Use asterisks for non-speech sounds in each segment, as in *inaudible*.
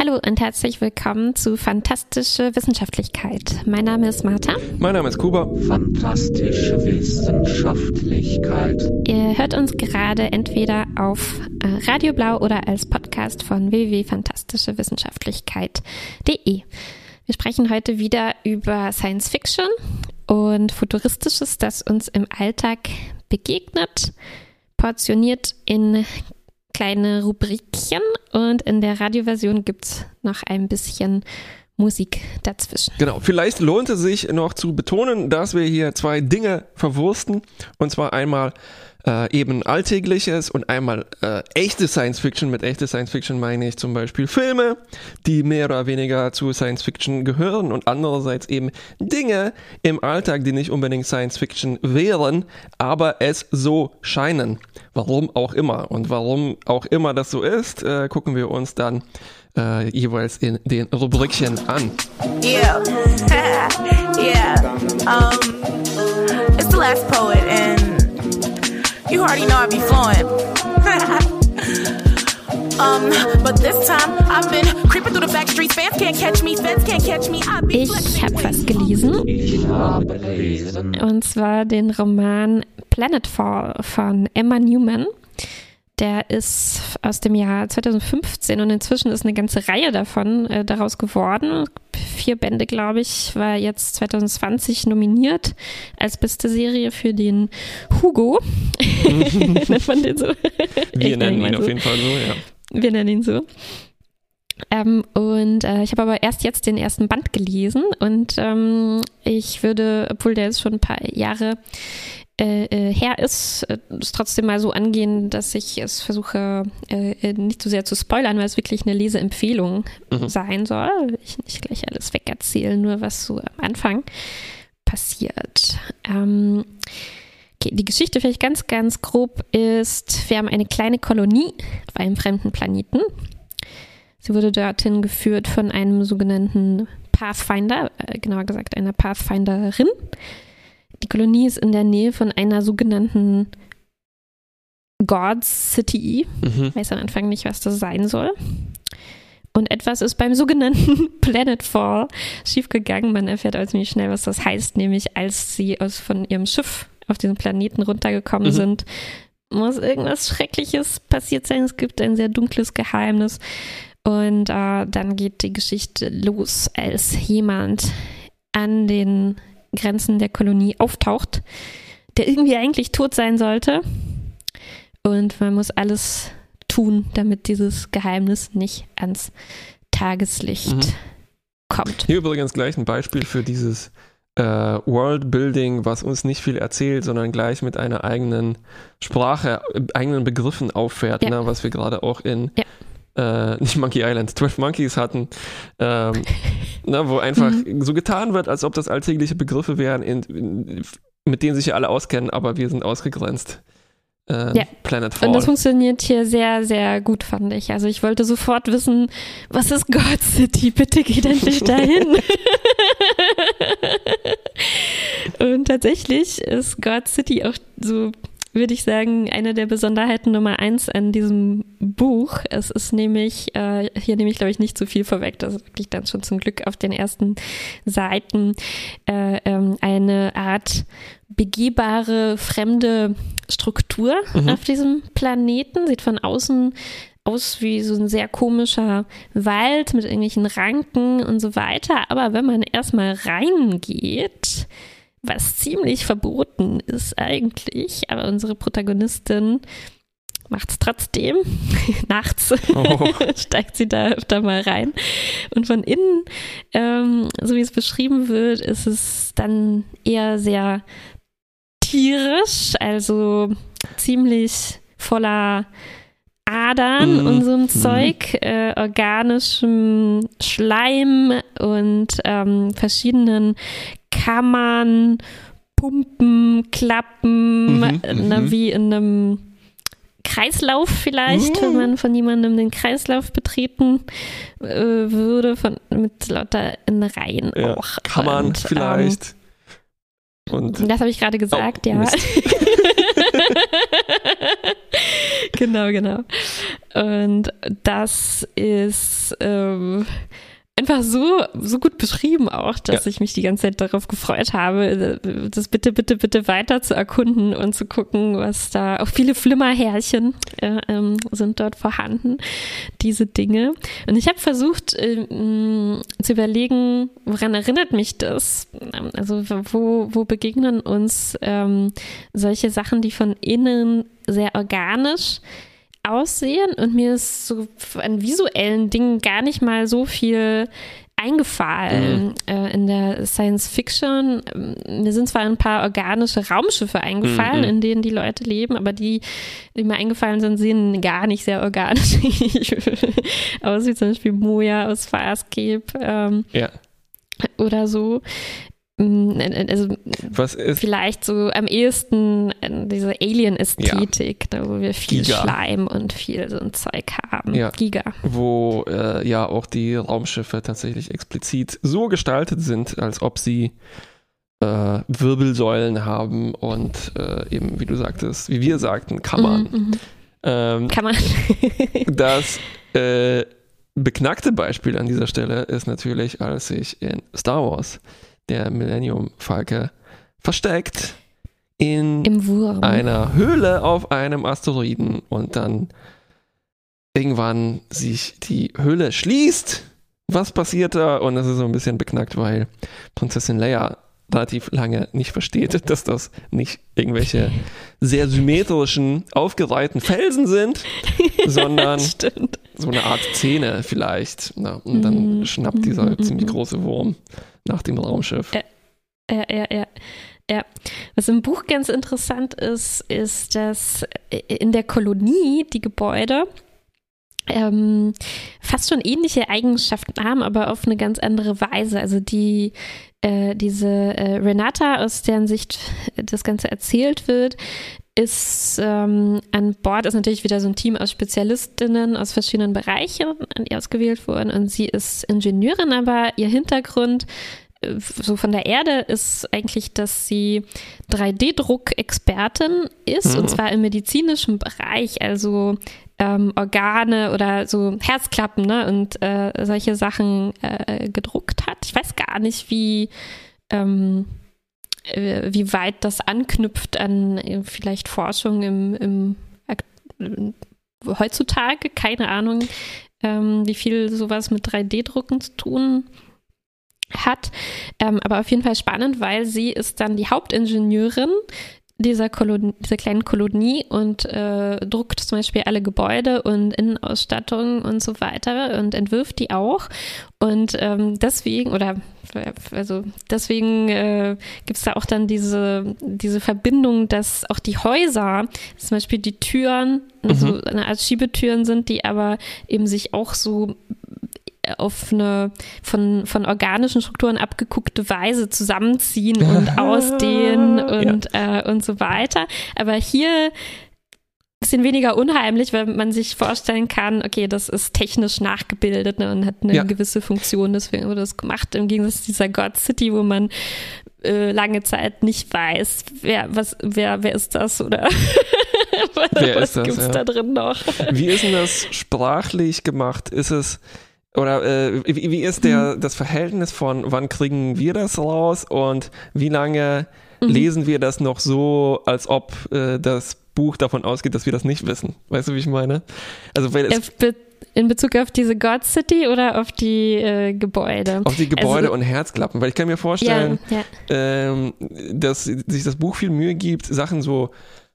Hallo und herzlich willkommen zu Fantastische Wissenschaftlichkeit. Mein Name ist Martha. Mein Name ist Kuba. Fantastische Wissenschaftlichkeit. Ihr hört uns gerade entweder auf äh, Radio Blau oder als Podcast von www.fantastischewissenschaftlichkeit.de. Wir sprechen heute wieder über Science Fiction und Futuristisches, das uns im Alltag begegnet, portioniert in kleine Rubrikchen und in der Radioversion gibt es noch ein bisschen Musik dazwischen. Genau, vielleicht lohnt es sich noch zu betonen, dass wir hier zwei Dinge verwursten. Und zwar einmal äh, eben Alltägliches und einmal äh, echte Science Fiction. Mit echte Science Fiction meine ich zum Beispiel Filme, die mehr oder weniger zu Science Fiction gehören und andererseits eben Dinge im Alltag, die nicht unbedingt Science Fiction wären, aber es so scheinen. Warum auch immer. Und warum auch immer das so ist, äh, gucken wir uns dann äh, jeweils in den Rubrikchen an. Yeah. *laughs* yeah. Um, it's the last poet, and you already know I be flowing. *laughs* um, but this time I've been creeping through the back streets. Fans can't catch me, fans can't catch me. I be Ich habe was gelesen. Ich habe gelesen. Und zwar den Roman Planetfall von Emma Newman. Der ist aus dem Jahr 2015 und inzwischen ist eine ganze Reihe davon äh, daraus geworden. Vier Bände, glaube ich, war jetzt 2020 nominiert als beste Serie für den Hugo. *laughs* Nennt man den so? Wir nennen nenne ihn so. auf jeden Fall so, ja. Wir nennen ihn so. Ähm, und äh, ich habe aber erst jetzt den ersten Band gelesen und ähm, ich würde, obwohl der jetzt schon ein paar Jahre äh, äh, her ist, äh, es trotzdem mal so angehen, dass ich es versuche, äh, äh, nicht zu sehr zu spoilern, weil es wirklich eine Leseempfehlung Mhm. sein soll. Ich nicht gleich alles wegerzählen, nur was so am Anfang passiert. Ähm, Okay, die Geschichte vielleicht ganz, ganz grob ist, wir haben eine kleine Kolonie auf einem fremden Planeten. Sie wurde dorthin geführt von einem sogenannten Pathfinder, genauer gesagt einer Pathfinderin. Die Kolonie ist in der Nähe von einer sogenannten God City. Mhm. Ich weiß am Anfang nicht, was das sein soll. Und etwas ist beim sogenannten *laughs* Planetfall schiefgegangen. Man erfährt also ziemlich schnell, was das heißt, nämlich als sie aus von ihrem Schiff auf diesen Planeten runtergekommen Mhm. sind, muss irgendwas Schreckliches passiert sein. Es gibt ein sehr dunkles Geheimnis. Und äh, dann geht die Geschichte los, als jemand an den Grenzen der Kolonie auftaucht, der irgendwie eigentlich tot sein sollte. Und man muss alles tun, damit dieses Geheimnis nicht ans Tageslicht Mhm. kommt. Hier übrigens gleich ein Beispiel für dieses äh, Worldbuilding, was uns nicht viel erzählt, sondern gleich mit einer eigenen Sprache, äh, eigenen Begriffen auffährt, Ja. ne, was wir gerade auch in Ja. Äh, *laughs* nicht Monkey Island, 12 Monkeys hatten, ähm, ne, wo einfach Mhm. so getan wird, als ob das alltägliche Begriffe wären, in, in, mit denen sich ja alle auskennen, aber wir sind ausgegrenzt. Äh, Ja. Planet Und Fall. das funktioniert hier sehr, sehr gut, fand ich. Also ich wollte sofort wissen, was ist God City? Bitte geht endlich dahin. *laughs* Und tatsächlich ist God City auch so, würde ich sagen, eine der Besonderheiten Nummer eins an diesem Buch. Es ist nämlich, äh, hier nehme ich glaube ich nicht zu viel vorweg, das ist wirklich dann schon zum Glück auf den ersten Seiten äh, ähm, eine Art begehbare fremde Struktur Mhm. auf diesem Planeten. Sieht von außen aus wie so ein sehr komischer Wald mit irgendwelchen Ranken und so weiter. Aber wenn man erstmal reingeht, was ziemlich verboten ist eigentlich, aber unsere Protagonistin macht es trotzdem. *laughs* Nachts Oh. *laughs* steigt sie da öfter mal rein. Und von innen, ähm, so wie es beschrieben wird, ist es dann eher sehr tierisch, also ziemlich voller Adern Mhm. und so einem Mhm. Zeug, äh, organischem Schleim und ähm, verschiedenen Kammern, Pumpen, Klappen, Mhm, äh, mhm. na, wie in einem Kreislauf vielleicht, Mhm. wenn man von jemandem den Kreislauf betreten äh, würde, von, mit lauter Innereien ja. auch. Man Und, vielleicht. Und Ähm, das habe ich gerade gesagt, Oh, ja. *laughs* Genau, genau. Und das ist ähm, einfach so, so gut beschrieben auch, dass Ja. ich mich die ganze Zeit darauf gefreut habe, das bitte, bitte, bitte weiter zu erkunden und zu gucken, was da, auch viele Flimmerhärchen äh, ähm, sind dort vorhanden, diese Dinge. Und ich habe versucht ähm, zu überlegen, woran erinnert mich das? Ähm, Also wo, wo begegnen uns ähm, solche Sachen, die von innen sehr organisch aussehen und mir ist so an visuellen Dingen gar nicht mal so viel eingefallen äh, in der Science Fiction. Ähm, Mir sind zwar ein paar organische Raumschiffe eingefallen, Mhm. in denen die Leute leben, aber die, die mir eingefallen sind, sehen gar nicht sehr organisch *laughs* *laughs* aus, wie zum Beispiel Moja aus Farscape ähm, Ja. oder so. Mm, Also Was ist, vielleicht so am ehesten äh, diese Alien-Ästhetik, da wo wir viel Giga. Schleim und viel so ein Zeug haben. Ja. Giga. wo äh, ja auch die Raumschiffe tatsächlich explizit so gestaltet sind, als ob sie äh, Wirbelsäulen haben und äh, eben, wie du sagtest, wie wir sagten, Kammern. Mhm, mhm. Ähm, man. *laughs* Das äh, beknackte Beispiel an dieser Stelle ist natürlich, als sich in Star Wars der Millennium Falke versteckt in einer Höhle auf einem Asteroiden und dann irgendwann sich die Höhle schließt. Was passiert da? Und das ist so ein bisschen beknackt, weil Prinzessin Leia relativ lange nicht versteht, *laughs* dass das nicht irgendwelche sehr symmetrischen, aufgereihten Felsen sind, *laughs* sondern so eine Art Zähne vielleicht. Na, und dann Mhm. schnappt dieser Mhm, ziemlich mhm. große Wurm nach dem Raumschiff. Ja, ja, ja. Ja, was im Buch ganz interessant ist, ist, dass in der Kolonie die Gebäude ähm, fast schon ähnliche Eigenschaften haben, aber auf eine ganz andere Weise. Also die äh, diese äh, Renata, aus deren Sicht das Ganze erzählt wird, ist ähm, an Bord, ist natürlich wieder so ein Team aus Spezialistinnen aus verschiedenen Bereichen an ihr ausgewählt worden und sie ist Ingenieurin, aber ihr Hintergrund äh, so von der Erde ist eigentlich, dass sie 3D-Druck-Expertin ist Mhm. und zwar im medizinischen Bereich, also ähm, Organe oder so Herzklappen ne, und äh, solche Sachen äh, gedruckt hat. Ich weiß gar nicht, wie, ähm, äh, wie weit das anknüpft an äh, vielleicht Forschung im, im äh, heutzutage, keine Ahnung, ähm, wie viel sowas mit 3D-Drucken zu tun hat. Ähm, aber auf jeden Fall spannend, weil sie ist dann die Hauptingenieurin dieser, Kolonie, dieser kleinen Kolonie und äh, druckt zum Beispiel alle Gebäude und Innenausstattung und so weiter und entwirft die auch. Und ähm, deswegen, oder also deswegen äh, gibt es da auch dann diese, diese Verbindung, dass auch die Häuser, zum Beispiel die Türen, so eine Art Schiebetüren sind, die aber eben sich auch so auf eine von, von organischen Strukturen abgeguckte Weise zusammenziehen *laughs* und ausdehnen und, äh, und so weiter. Aber hier bisschen weniger unheimlich, weil man sich vorstellen kann, okay, das ist technisch nachgebildet ne, und hat eine Ja. gewisse Funktion, deswegen wurde das gemacht, im Gegensatz zu dieser God City, wo man äh, lange Zeit nicht weiß, wer, was, wer, wer ist das oder *laughs* Wer was ist das, gibt's ja. da drin noch? Wie ist denn das sprachlich gemacht? Ist es oder äh, wie, wie ist der Mhm. das Verhältnis von wann kriegen wir das raus und wie lange Mhm. lesen wir das noch so, als ob äh, das Buch davon ausgeht, dass wir das nicht wissen? Weißt du, wie ich meine? Also weil es Be in Bezug auf diese God City oder auf die äh, Gebäude? auf die Gebäude Also- und Herzklappen, weil ich kann mir vorstellen, ja, ja. ähm, dass sich das Buch viel Mühe gibt, Sachen so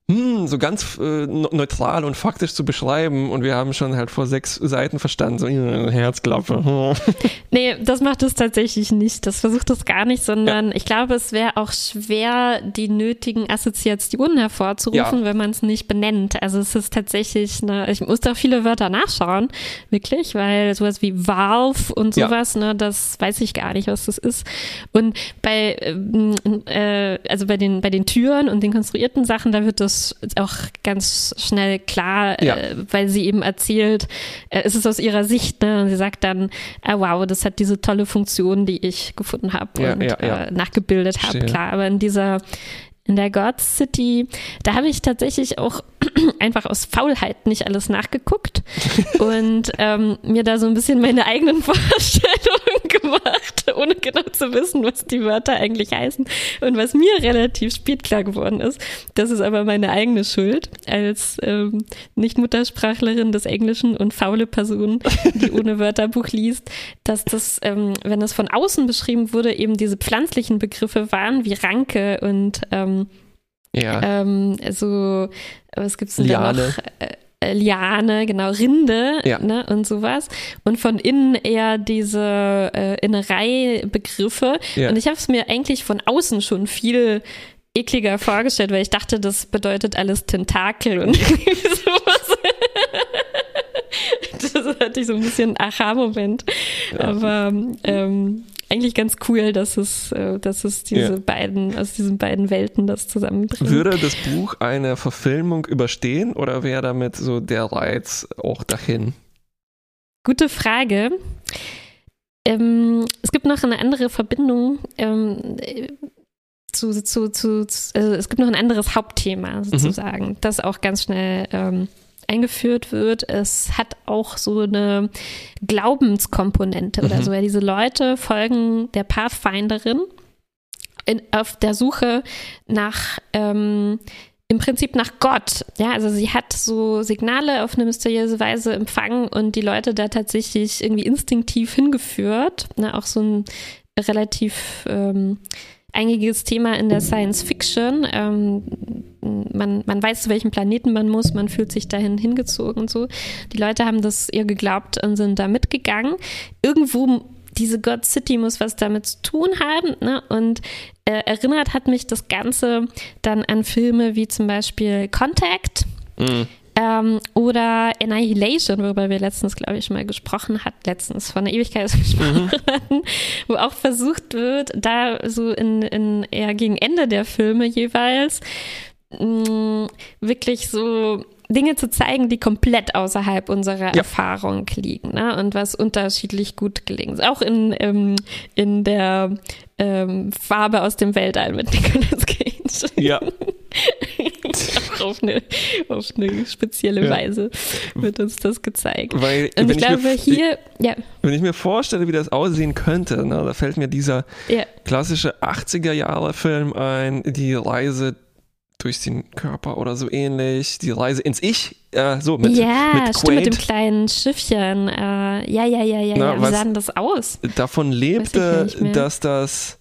hm, so ganz äh, ne- neutral und faktisch zu beschreiben und wir haben schon halt vor sechs Seiten verstanden, so äh, Herzklappe. *laughs* Nee, das macht es tatsächlich nicht. Das versucht es gar nicht, sondern ich glaube, es wäre auch schwer, die nötigen Assoziationen hervorzurufen, Ja. wenn man es nicht benennt. Also es ist tatsächlich eine, ich musste auch viele Wörter nachschauen, wirklich, weil sowas wie Valve und Ja. sowas, ne, das weiß ich gar nicht, was das ist. Und bei, ähm, äh, also bei den, bei den Türen und den konstruierten Sachen, da wird das auch ganz schnell klar, Ja. äh, weil sie eben erzählt, äh, es ist aus ihrer Sicht, ne, und sie sagt dann, ah, wow, das hat diese tolle Funktion, die ich gefunden habe Ja, und ja. Äh, nachgebildet habe, klar, aber in dieser in der God City, da habe ich tatsächlich auch *clears throat* einfach aus Faulheit nicht alles nachgeguckt und ähm, mir da so ein bisschen meine eigenen *laughs* Vorstellungen gemacht, ohne genau zu wissen, was die Wörter eigentlich heißen. Und was mir relativ spät klar geworden ist, das ist aber meine eigene Schuld als ähm, Nicht-Muttersprachlerin des Englischen und faule Person, die ohne Wörterbuch liest, dass das, ähm, wenn das von außen beschrieben wurde, eben diese pflanzlichen Begriffe waren, wie Ranke und ähm, Ja. ähm, so, was gibt's denn da Liane. noch? Äh, äh, Liane, genau, Rinde Ja. ne, und sowas. Und von innen eher diese äh, Innerei-Begriffe. Ja. Und ich habe es mir eigentlich von außen schon viel ekliger vorgestellt, weil ich dachte, das bedeutet alles Tentakel und *laughs* irgendwie sowas. *laughs* das hatte ich so ein bisschen einen Aha-Moment. Aber ähm, eigentlich ganz cool, dass es, äh, dass es diese Ja. beiden, aus diesen beiden Welten das zusammenbringt. Würde das Buch eine Verfilmung überstehen oder wäre damit so der Reiz auch dahin? Gute Frage. Ähm, es gibt noch eine andere Verbindung ähm, äh, zu, zu, zu, also es gibt noch ein anderes Hauptthema sozusagen, das auch ganz schnell ähm, eingeführt wird. Es hat auch so eine Glaubenskomponente oder Mhm. so. Ja, diese Leute folgen der Pathfinderin in, auf der Suche nach ähm, im Prinzip nach Gott. Ja, also sie hat so Signale auf eine mysteriöse Weise empfangen und die Leute da tatsächlich irgendwie instinktiv hingeführt. Ne, auch so ein relativ ähm, eingängiges Thema in der Science Fiction. Ähm, man, man weiß, zu welchem Planeten man muss, man fühlt sich dahin hingezogen und so. Die Leute haben das ihr geglaubt und sind da mitgegangen. Irgendwo diese God City muss was damit zu tun haben. Ne? Und äh, erinnert hat mich das Ganze dann an Filme wie zum Beispiel Contact Mhm. Ähm, oder Annihilation, worüber wir letztens, glaube ich, schon mal gesprochen hatten, letztens von der Ewigkeit *laughs* gesprochen hatten, wo auch versucht wird, da so in, in eher gegen Ende der Filme jeweils mh, wirklich so Dinge zu zeigen, die komplett außerhalb unserer Ja. Erfahrung liegen ne? und was unterschiedlich gut gelingt. Auch in, ähm, in der ähm, Farbe aus dem Weltall mit Nicolas Cage. Ja. *laughs* Auf eine, auf eine spezielle Ja. Weise wird uns das gezeigt. Weil, Und wenn ich glaube, mir, hier, ja, wenn ich mir vorstelle, wie das aussehen könnte, ne, da fällt mir dieser ja, klassische 80er-Jahre-Film ein, die Reise durch den Körper oder so ähnlich, die Reise ins Ich, äh, so mit, ja, mit stimmt, mit dem kleinen Schiffchen. Äh, ja, ja, ja, ja, Na, ja. Wie sah denn das aus? davon ich lebte, dass das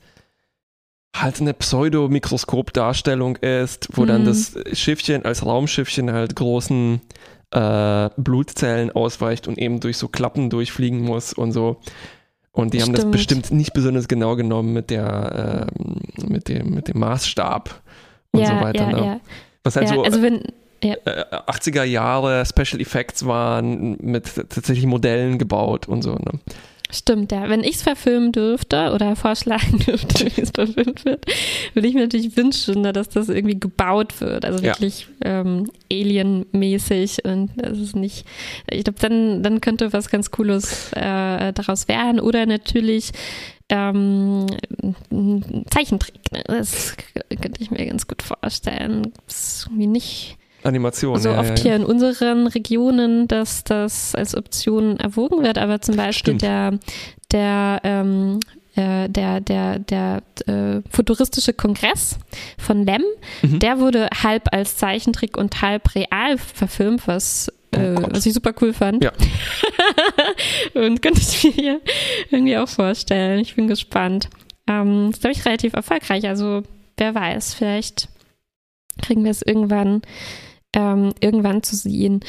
halt eine Pseudo-Mikroskop-Darstellung ist, wo dann Mhm. das Schiffchen als Raumschiffchen halt großen äh, Blutzellen ausweicht und eben durch so Klappen durchfliegen muss und so. Und die haben das Stimmt. bestimmt nicht besonders genau genommen mit der ähm, mit dem mit dem Maßstab und ja, so weiter. ja, ne? ja. Was halt so also wenn, äh, 80er Jahre Special Effects waren mit tatsächlich Modellen gebaut und so. Ne? Stimmt, ja. Wenn ich es verfilmen dürfte oder vorschlagen *laughs* dürfte, wie es verfilmt wird, würde ich mir natürlich wünschen, ne, dass das irgendwie gebaut wird. Also Ja. wirklich ähm, Alien-mäßig und das ist nicht, ich glaube, dann, dann könnte was ganz Cooles äh, daraus werden. Oder natürlich ähm, ein Zeichentrick. Ne? Das könnte ich mir ganz gut vorstellen. Das ist irgendwie nicht Animation. so ja, oft ja, hier ja. in unseren Regionen, dass das als Option erwogen wird, aber zum Beispiel Stimmt. der, der, ähm, äh, der, der, der äh, futuristische Kongress von Lem, Mhm. der wurde halb als Zeichentrick und halb real verfilmt, was, Oh äh, was ich super cool fand. Ja. *laughs* und könnte ich mir hier irgendwie auch vorstellen. Ich bin gespannt. Ähm, ist, glaube ich, relativ erfolgreich. Also, wer weiß, vielleicht kriegen wir es irgendwann ähm, irgendwann zu sehen.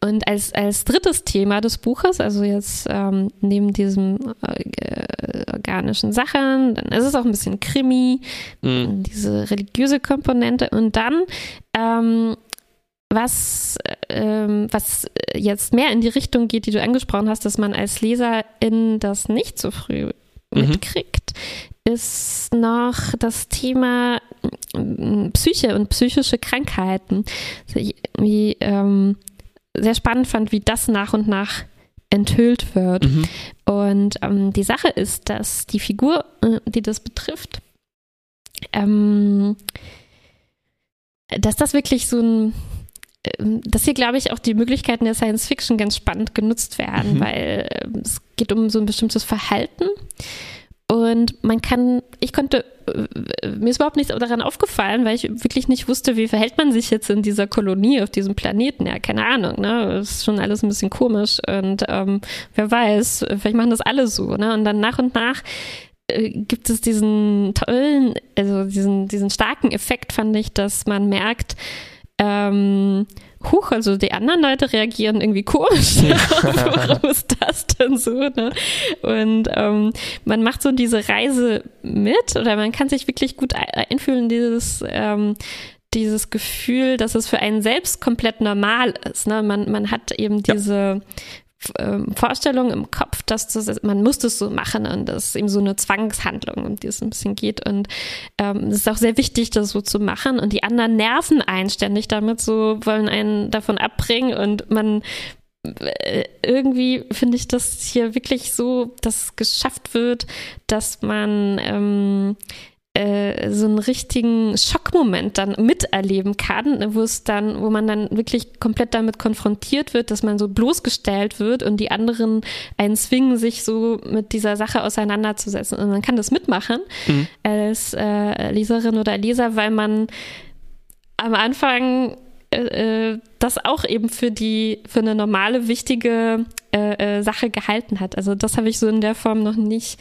Und als, als drittes Thema des Buches, also jetzt ähm, neben diesen äh, organischen Sachen, dann ist es auch ein bisschen Krimi, Mhm. diese religiöse Komponente und dann ähm, was, ähm, was jetzt mehr in die Richtung geht, die du angesprochen hast, dass man als Leserin das nicht so früh Mhm. mitkriegt, ist noch das Thema mm, Psyche und psychische Krankheiten. Irgendwie ähm, sehr spannend fand, wie das nach und nach enthüllt wird. Mhm. Und ähm, die Sache ist, dass die Figur, äh, die das betrifft, ähm, dass das wirklich so ein ähm, dass hier, glaube ich, auch die Möglichkeiten der Science Fiction ganz spannend genutzt werden, Mhm. weil ähm, es geht um so ein bestimmtes Verhalten. Und man kann, ich konnte, äh, mir ist überhaupt nichts daran aufgefallen, weil ich wirklich nicht wusste, wie verhält man sich jetzt in dieser Kolonie auf diesem Planeten. Ja, keine Ahnung, ne? Ist schon alles ein bisschen komisch und ähm, wer weiß, vielleicht machen das alle so, ne? Und dann nach und nach äh, gibt es diesen tollen, also diesen, diesen starken Effekt, fand ich, dass man merkt, ähm, huch, also die anderen Leute reagieren irgendwie komisch. *laughs* Warum ist das denn so? Ne? Und ähm, man macht so diese Reise mit oder man kann sich wirklich gut ein- einfühlen, in dieses, ähm, dieses Gefühl, dass es für einen selbst komplett normal ist. Ne? Man, man hat eben Ja. Ähm, Vorstellung im Kopf, dass das, man muss das so machen und das ist eben so eine Zwangshandlung, um die es ein bisschen geht. Und ähm, es ist auch sehr wichtig, das so zu machen. Und die anderen nerven einen ständig damit, so wollen einen davon abbringen und man äh, irgendwie finde ich das hier wirklich so, dass es geschafft wird, dass man ähm, äh, so einen richtigen Schockmoment dann miterleben kann, wo es dann, wo man dann wirklich komplett damit konfrontiert wird, dass man so bloßgestellt wird und die anderen einen zwingen, sich so mit dieser Sache auseinanderzusetzen. Und man kann das mitmachen Mhm. als äh, Leserin oder Leser, weil man am Anfang äh, äh, das auch eben für die für eine normale wichtige äh, äh, Sache gehalten hat. Also das habe ich so in der Form noch nicht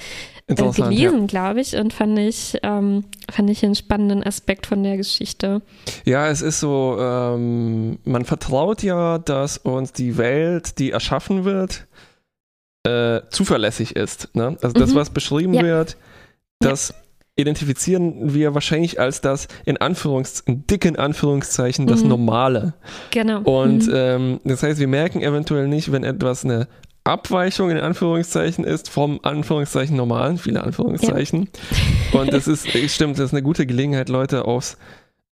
äh, gelesen, glaube ich, und fand ich ähm, fand ich einen spannenden Aspekt von der Geschichte. Ja, es ist so, ähm, man vertraut ja, dass uns die Welt, die erschaffen wird, äh, zuverlässig ist. Ne? Also das, Mhm. was beschrieben Ja. wird, das identifizieren wir wahrscheinlich als das in Anführungs in dicken Anführungszeichen das Mhm. Normale. Genau. Und Mhm. ähm, das heißt, wir merken eventuell nicht, wenn etwas eine Abweichung in Anführungszeichen ist vom Anführungszeichen normalen, viele Anführungszeichen. Und das ist, *laughs* stimmt, das ist eine gute Gelegenheit, Leute aufs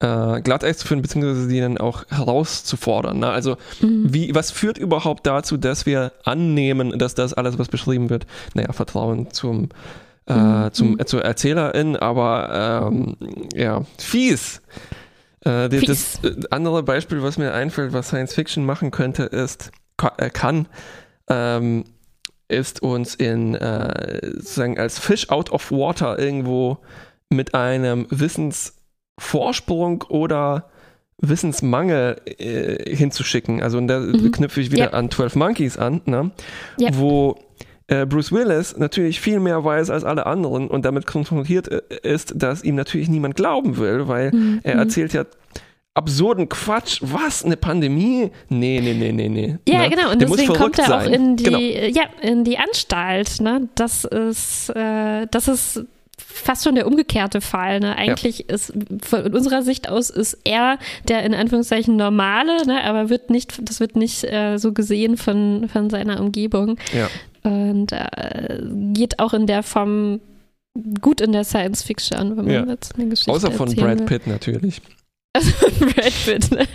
äh, Glatteis zu führen, beziehungsweise die dann auch herauszufordern. Ne? Also, Mhm. wie, was führt überhaupt dazu, dass wir annehmen, dass das alles, was beschrieben wird, naja, Vertrauen zum, äh, Mhm. zum, äh, zur Erzählerin, aber ähm, ja, fies. Äh, die, das äh, andere Beispiel, was mir einfällt, was Science Fiction machen könnte, ist, ka- äh, kann, ähm, ist uns in, äh, sozusagen als Fish out of water irgendwo mit einem Wissensvorsprung oder Wissensmangel äh, hinzuschicken. Also und da Mhm. knüpfe ich wieder Ja. an 12 Monkeys an, ne? Ja. wo äh, Bruce Willis natürlich viel mehr weiß als alle anderen und damit konfrontiert äh, ist, dass ihm natürlich niemand glauben will, weil Mhm. er erzählt ja absurden Quatsch. Was? Eine Pandemie? Nee, nee, nee, nee, nee. Ja, Ne? genau. Und Der deswegen kommt er auch sein. in die, Genau. ja, in die Anstalt. Ne? Das ist, äh, das ist fast schon der umgekehrte Fall. Ne? Eigentlich ist von unserer Sicht aus ist er der in Anführungszeichen normale, ne? aber wird nicht, das wird nicht äh, so gesehen von, von seiner Umgebung. Ja. Und äh, geht auch in der Form gut in der Science Fiction, wenn man Ja. jetzt eine Geschichte Außer von Brad will. Pitt natürlich. *laughs* Brad Pitt. ne?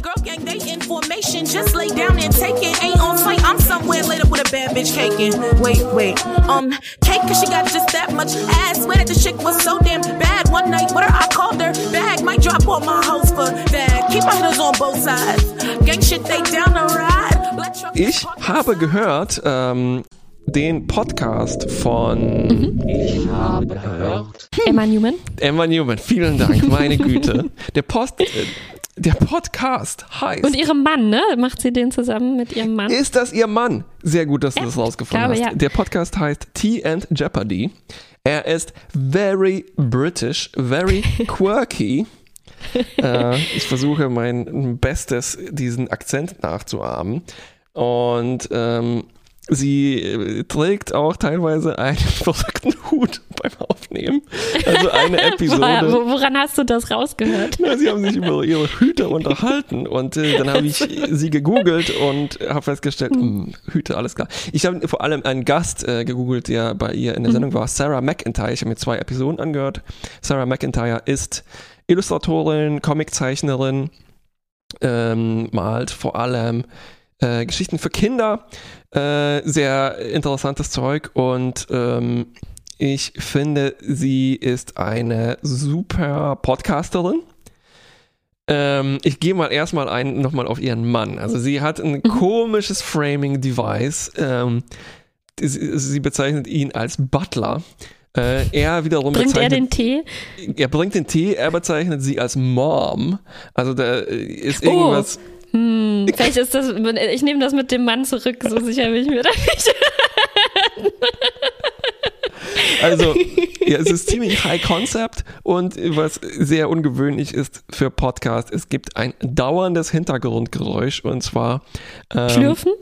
Girl gang, they in formation. Just lay down and take it. Ain't on site. I'm somewhere later with a bad bitch caking. Wait, wait. Um, cake cause she got just that much ass. Swear that the chick was so damn bad. One night with her, I called her bag. Might drop on my house for that. Keep my hitters on both sides. Gang shit, they down the ride. Black truck- Ich habe gehört, ähm, den Podcast von Ich habe gehört, Emma Newman. Emma Newman. Vielen Dank, meine Güte. *laughs* Der Post, äh, der Podcast heißt. Und ihrem Mann, ne? Macht sie den zusammen mit ihrem Mann? Ist das Ihr Mann? Sehr gut, dass du Ja, das rausgefunden glaube, hast. ja. Der Podcast heißt Tea and Jeopardy. Er ist very British, very *laughs* quirky. äh, ich versuche mein Bestes, diesen Akzent nachzuahmen. Und ähm, sie äh, trägt auch teilweise einen *laughs* verrückten Hut beim Aufnehmen. Also eine *laughs* Episode. Wo- Woran hast du das rausgehört? Ja, sie haben sich über ihre Hüte unterhalten und äh, dann habe ich *laughs* sie gegoogelt und habe festgestellt, hm, Hüte, alles klar. Ich habe vor allem einen Gast äh, gegoogelt, der bei ihr in der Sendung war, Sarah McIntyre. Ich habe mir zwei Episoden angehört. Sarah McIntyre ist Illustratorin, Comiczeichnerin, ähm, malt vor allem äh, Geschichten für Kinder, äh, sehr interessantes Zeug und ähm, ich finde, sie ist eine super Podcasterin. Ähm, ich gehe mal erstmal ein, nochmal auf ihren Mann. Also sie hat ein komisches Framing-Device. Ähm, sie, sie bezeichnet ihn als Butler. Äh, er wiederum Bringt er den Tee? er bringt den Tee, er bezeichnet sie als Mom. Also da ist Oh. Hm, vielleicht ist das, ich nehme das mit dem Mann zurück, so sicher bin ich mir da nicht. Also, *laughs* ja, es ist ziemlich High Concept und was sehr ungewöhnlich ist für Podcast, es gibt ein dauerndes Hintergrundgeräusch und zwar ähm, Schlürfen?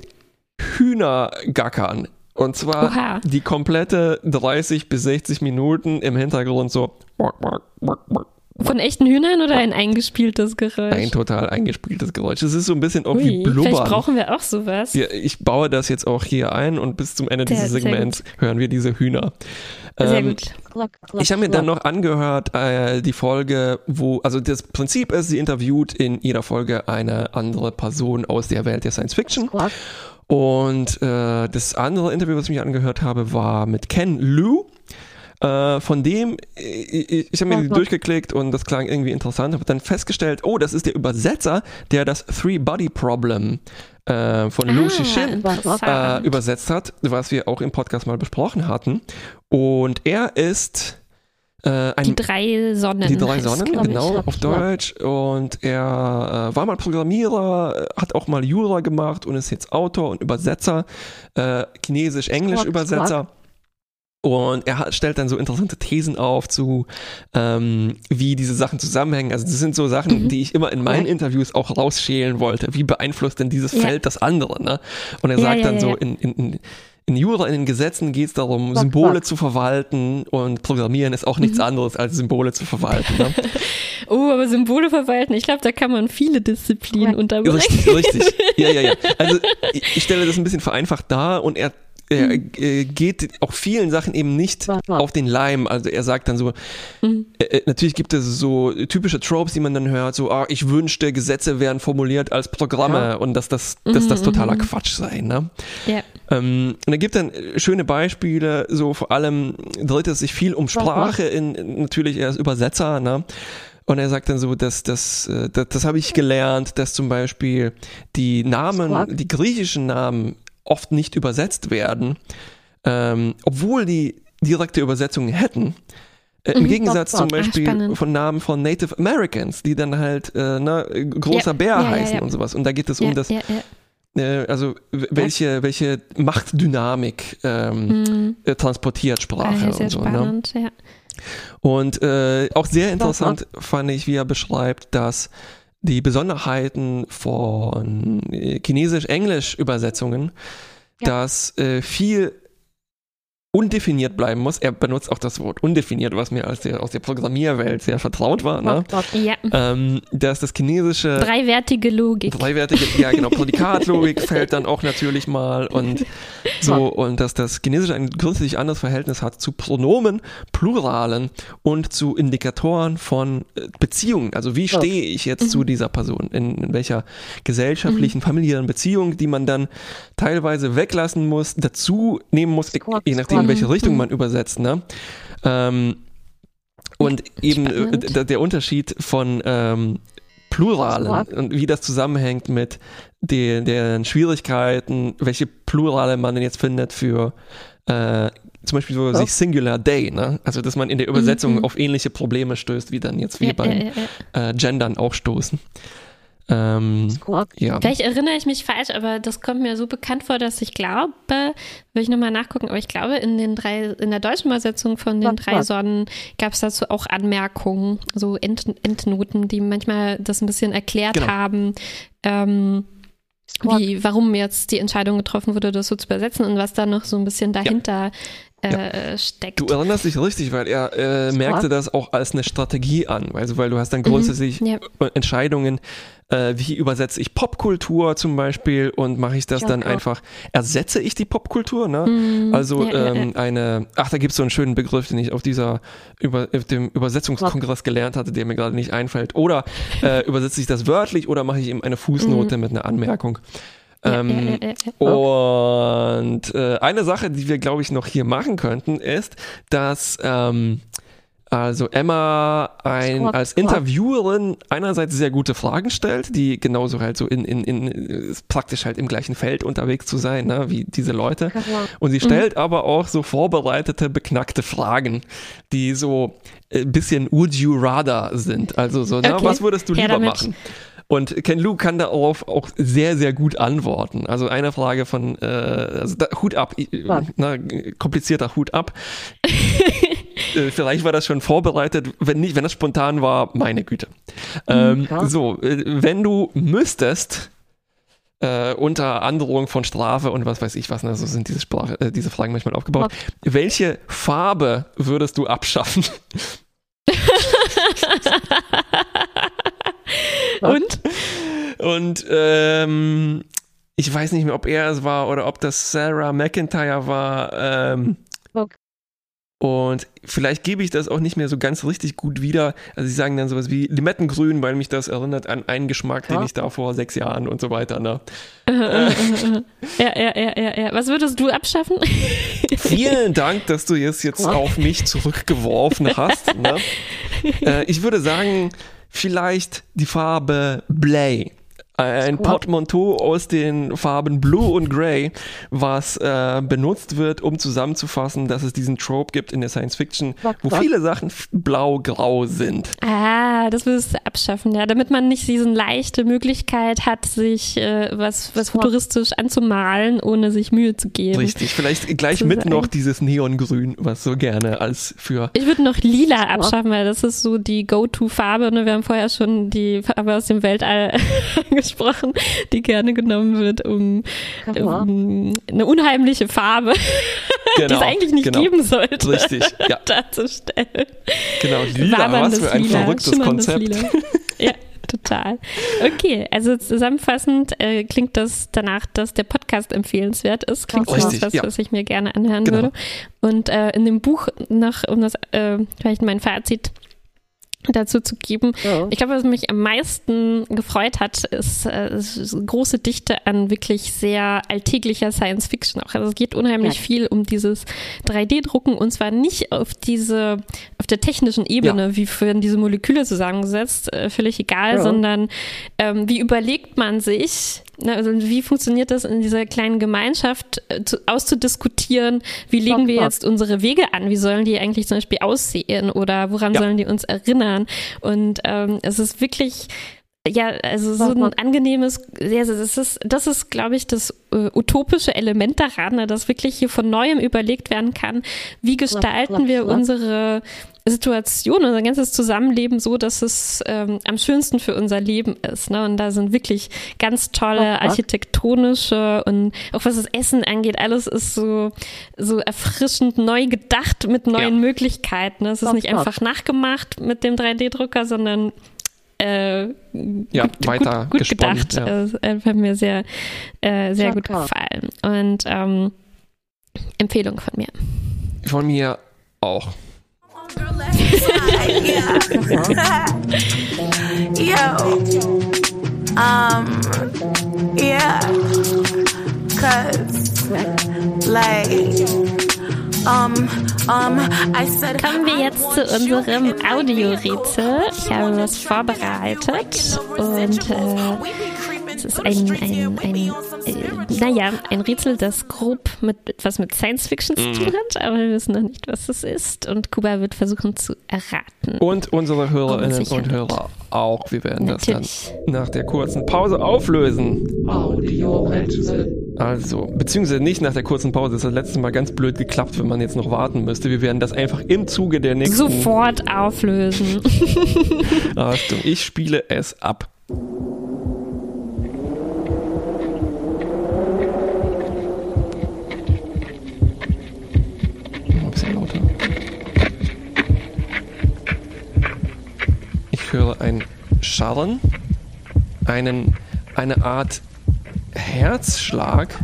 Hühnergackern. Und zwar Oha. die komplette 30 bis 60 Minuten im Hintergrund so Von echten Hühnern oder ein eingespieltes Geräusch? ein total eingespieltes Geräusch. Es ist so ein bisschen auch Ui, wie vielleicht Blubbern. brauchen wir auch sowas. Ja, ich baue das jetzt auch hier ein und bis zum Ende Sehr- dieses Segments hören wir diese Hühner. Sehr Ähm, gut. Ich habe mir dann noch angehört, äh, die Folge, wo, also das Prinzip ist, sie interviewt in ihrer Folge eine andere Person aus der Welt der Science Fiction. Und äh, das andere Interview, was ich mir angehört habe, war mit Ken Liu. Äh, von dem, äh, ich, ich habe mir die durchgeklickt und das klang irgendwie interessant, habe dann festgestellt, oh, das ist der Übersetzer, der das Three-Body-Problem äh, von Lu Ah, Xixin äh, interessant. übersetzt hat, was wir auch im Podcast mal besprochen hatten. Und er ist äh, ein Die drei Sonnen. die drei Sonnen, ich. genau, auf Deutsch. Und er äh, war mal Programmierer, äh, hat auch mal Jura gemacht und ist jetzt Autor und Übersetzer, äh, Chinesisch-Englisch-Übersetzer. Und er hat, stellt dann so interessante Thesen auf zu, ähm, wie diese Sachen zusammenhängen. Also das sind so Sachen, Mhm. die ich immer in meinen Interviews auch rausschälen wollte. Wie beeinflusst denn dieses Ja. Feld das andere? Ne? Und er Ja, sagt ja, dann ja, so, ja. in, in, in, Jura, in den Gesetzen geht es darum, Symbole zu verwalten und Programmieren ist auch nichts Mhm. anderes als Symbole zu verwalten. Ne? *laughs* Oh, aber Symbole verwalten, ich glaube, da kann man viele Disziplinen unterbringen. Richtig, richtig. Ja, ja, ja. Also *laughs* ich, ich stelle das ein bisschen vereinfacht dar und er, er äh, geht auch vielen Sachen eben nicht auf den Leim. Also er sagt dann so, Mhm. äh, äh, natürlich gibt es so typische Tropes, die man dann hört, so, ah, ich wünschte, Gesetze wären formuliert als Programme und dass das, dass das totaler Quatsch sei. Ne? Ja. Ähm, und er gibt dann äh, schöne Beispiele, so vor allem dreht es sich viel um Sprache, in, in- natürlich er ist Übersetzer, ne? Und er sagt dann so, dass das, äh, das, das habe ich gelernt, dass zum Beispiel die Namen, die griechischen Namen oft nicht übersetzt werden, ähm, obwohl die direkte Übersetzungen hätten. Äh, Im Gegensatz zum Ah, Beispiel spannend. von Namen von Native Americans, die dann halt äh, ne, großer Ja, Bär ja, heißen ja. und sowas. Und da geht es um das äh, also welche, welche Machtdynamik ähm, Mhm. äh, transportiert Sprache Ah, und so. Ne? spannend, ja. Und äh, auch sehr interessant fand ich, wie er beschreibt, dass die Besonderheiten von äh, Chinesisch-Englisch-Übersetzungen, dass äh, viel undefiniert bleiben muss. Er benutzt auch das Wort undefiniert, was mir aus der, aus der Programmierwelt sehr vertraut war. Ne? Ja, Ähm, dass das chinesische dreiwertige Logik. Dreiwertige, ja genau, *laughs* Prädikatlogik fällt dann auch natürlich mal und *laughs* so und dass das Chinesische ein grundsätzlich anderes Verhältnis hat zu Pronomen, Pluralen und zu Indikatoren von äh, Beziehungen. Also wie stehe ich jetzt zu dieser Person? In, in welcher gesellschaftlichen, familiären Beziehung, die man dann teilweise weglassen muss, dazu nehmen muss, je nachdem, in welche Richtung man übersetzt. Ne? Ähm, und eben äh, der Unterschied von ähm, Pluralen und wie das zusammenhängt mit den, den Schwierigkeiten, welche Plurale man denn jetzt findet für äh, zum Beispiel so sich Singular Day, ne? Also dass man in der Übersetzung auf ähnliche Probleme stößt, wie dann jetzt wir Ja, beim ja, ja. Äh, Gendern auch stoßen. Ähm, ja. Vielleicht erinnere ich mich falsch, aber das kommt mir so bekannt vor, dass ich glaube, will ich nochmal nachgucken, aber ich glaube, in den drei, in der deutschen Übersetzung von den drei Sonnen gab es dazu auch Anmerkungen, so End, Endnoten, die manchmal das ein bisschen erklärt Genau. haben, ähm, wie, warum jetzt die Entscheidung getroffen wurde, das so zu übersetzen und was da noch so ein bisschen dahinter äh, steckt. Du erinnerst dich richtig, weil er äh, merkte das auch als eine Strategie an, also weil du hast dann grundsätzlich ja. Entscheidungen, äh, wie übersetze ich Popkultur zum Beispiel und mache ich das dann einfach, ersetze ich die Popkultur, ne? Also ja, ja, ähm, eine, ach, da gibt es so einen schönen Begriff, den ich auf dieser, über, auf dem Übersetzungskongress gelernt hatte, der mir gerade nicht einfällt. Oder äh, *laughs* übersetze ich das wörtlich oder mache ich eben eine Fußnote mit einer Anmerkung. Ähm, ja, ja, ja. und äh, eine Sache, die wir, glaube ich, noch hier machen könnten, ist, dass ähm, Also Emma ein, Squad, als. Interviewerin einerseits sehr gute Fragen stellt, die genauso halt so in, in, in praktisch halt im gleichen Feld unterwegs zu sein, ne, wie diese Leute. Genau. Und sie stellt aber auch so vorbereitete, beknackte Fragen, die so ein bisschen would you rather sind. Also so, na, Okay. was würdest du Her lieber damit. machen? Und Ken Lu kann darauf auch sehr, sehr gut antworten. Also eine Frage von, äh, also da, Hut ab, na, komplizierter Hut ab. *laughs* Äh, Vielleicht war das schon vorbereitet. Wenn nicht, wenn das spontan war, meine Güte. Ähm, klar. so, äh, wenn du müsstest, äh, unter Androhung von Strafe und was weiß ich was, ne, so sind diese, Sprache, äh, diese Fragen manchmal aufgebaut. Welche Farbe würdest du abschaffen? *laughs* Und? Und ähm, ich weiß nicht mehr, ob er es war oder ob das Sarah McIntyre war. Ähm, Okay. Und vielleicht gebe ich das auch nicht mehr so ganz richtig gut wieder. Also sie sagen dann sowas wie Limettengrün, weil mich das erinnert an einen Geschmack, den Ja. ich da vor sechs Jahren und so weiter. Ne? *laughs* Ja, ja, ja, ja, ja. Was würdest du abschaffen? *laughs* Vielen Dank, dass du es jetzt auf mich zurückgeworfen hast. Ne? *laughs* Äh, ich würde sagen, vielleicht die Farbe Blay. Ein Squad. Portmanteau aus den Farben Blue und Grey, was äh, benutzt wird, um zusammenzufassen, dass es diesen Trope gibt in der Science Fiction, Squad, wo viele Sachen blau-grau sind. Ah, das würdest du abschaffen, ja, damit man nicht diese leichte Möglichkeit hat, sich äh, was, was futuristisch anzumalen, ohne sich Mühe zu geben. Richtig, vielleicht gleich mit sein. noch dieses Neongrün, was so gerne als für Ich würde noch lila abschaffen, weil das ist so die Go-To-Farbe. Ne? Wir haben vorher schon die Farbe aus dem Weltall *laughs* angesprochen, die gerne genommen wird, um, Genau. um eine unheimliche Farbe, *laughs* die es eigentlich nicht genau. geben sollte, Richtig, *laughs* ja, darzustellen. genau. Lila, was für ein Lila, verrücktes schimmerndes Konzept. Lila. Ja, total. Okay, also zusammenfassend äh, klingt das danach, dass der Podcast empfehlenswert ist. Klingt so Richtig, was, ja. was ich mir gerne anhören Genau. würde. Und äh, in dem Buch, nach, um das äh, vielleicht mein Fazit dazu zu geben, Ja. ich glaube, was mich am meisten gefreut hat, ist, äh, ist große Dichte an wirklich sehr alltäglicher Science Fiction auch. Also es geht unheimlich Ja. viel um dieses 3D-Drucken und zwar nicht auf diese, auf der technischen Ebene, wie werden diese Moleküle zusammengesetzt, äh, völlig egal, Ja. sondern ähm, wie überlegt man sich, also wie funktioniert das in dieser kleinen Gemeinschaft äh, zu, auszudiskutieren, wie legen wir jetzt unsere Wege an, wie sollen die eigentlich zum Beispiel aussehen oder woran Ja. sollen die uns erinnern? Und ähm, es ist wirklich ja, also so ein angenehmes, ja, das ist, das ist, glaube ich, das äh, utopische Element daran, ne, dass wirklich hier von neuem überlegt werden kann, wie gestalten wir unsere Situation, unser ganzes Zusammenleben so, dass es ähm, am schönsten für unser Leben ist. Ne? Und da sind wirklich ganz tolle architektonische und auch was das Essen angeht, alles ist so, so erfrischend neu gedacht mit neuen Ja. Möglichkeiten. Ne? Es ist Ja, nicht einfach nachgemacht mit dem 3D-Drucker, sondern äh, Ja, gut, weiter gut, gut gedacht. ja. Äh, hat mir sehr, äh, sehr Ja, gut klar. gefallen. Und ähm, Empfehlung von mir. Von mir auch. *laughs* Yo. Um, yeah. Cause, like, Kommen wir jetzt zu unserem Audiorätsel. Ich habe was vorbereitet und äh, es ist ein, ein, ein äh, naja, ein Rätsel, das grob mit etwas mit Science Fiction zu tun hat, aber wir wissen noch nicht, was es ist und Kuba wird versuchen zu erraten. Und unsere Hörerinnen und. Hörer auch. Wir werden Natürlich. das dann nach der kurzen Pause auflösen. Audiorätsel. Also, beziehungsweise nicht nach der kurzen Pause. Das hat letztes Mal ganz blöd geklappt, wenn man jetzt noch warten müsste. Wir werden das einfach im Zuge der nächsten. Sofort auflösen. *laughs* Achtung, ich spiele es ab. Noch Ein bisschen lauter. Ich höre ein Scharren, einen, eine Art Herzschlag,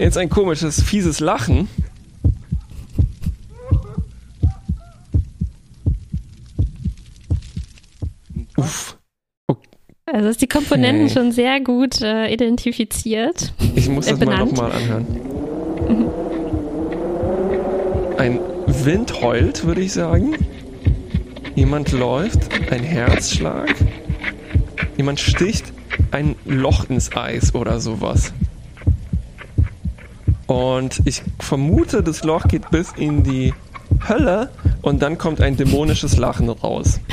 jetzt ein komisches, fieses Lachen. Uff. Also ist die Komponenten Okay. schon sehr gut äh, identifiziert. Ich muss das mal benannt. nochmal anhören. Ein Wind heult, würde ich sagen. Jemand läuft, ein Herzschlag. Jemand sticht ein Loch ins Eis oder sowas. Und ich vermute, das Loch geht bis in die Hölle und dann kommt ein dämonisches Lachen raus. *laughs*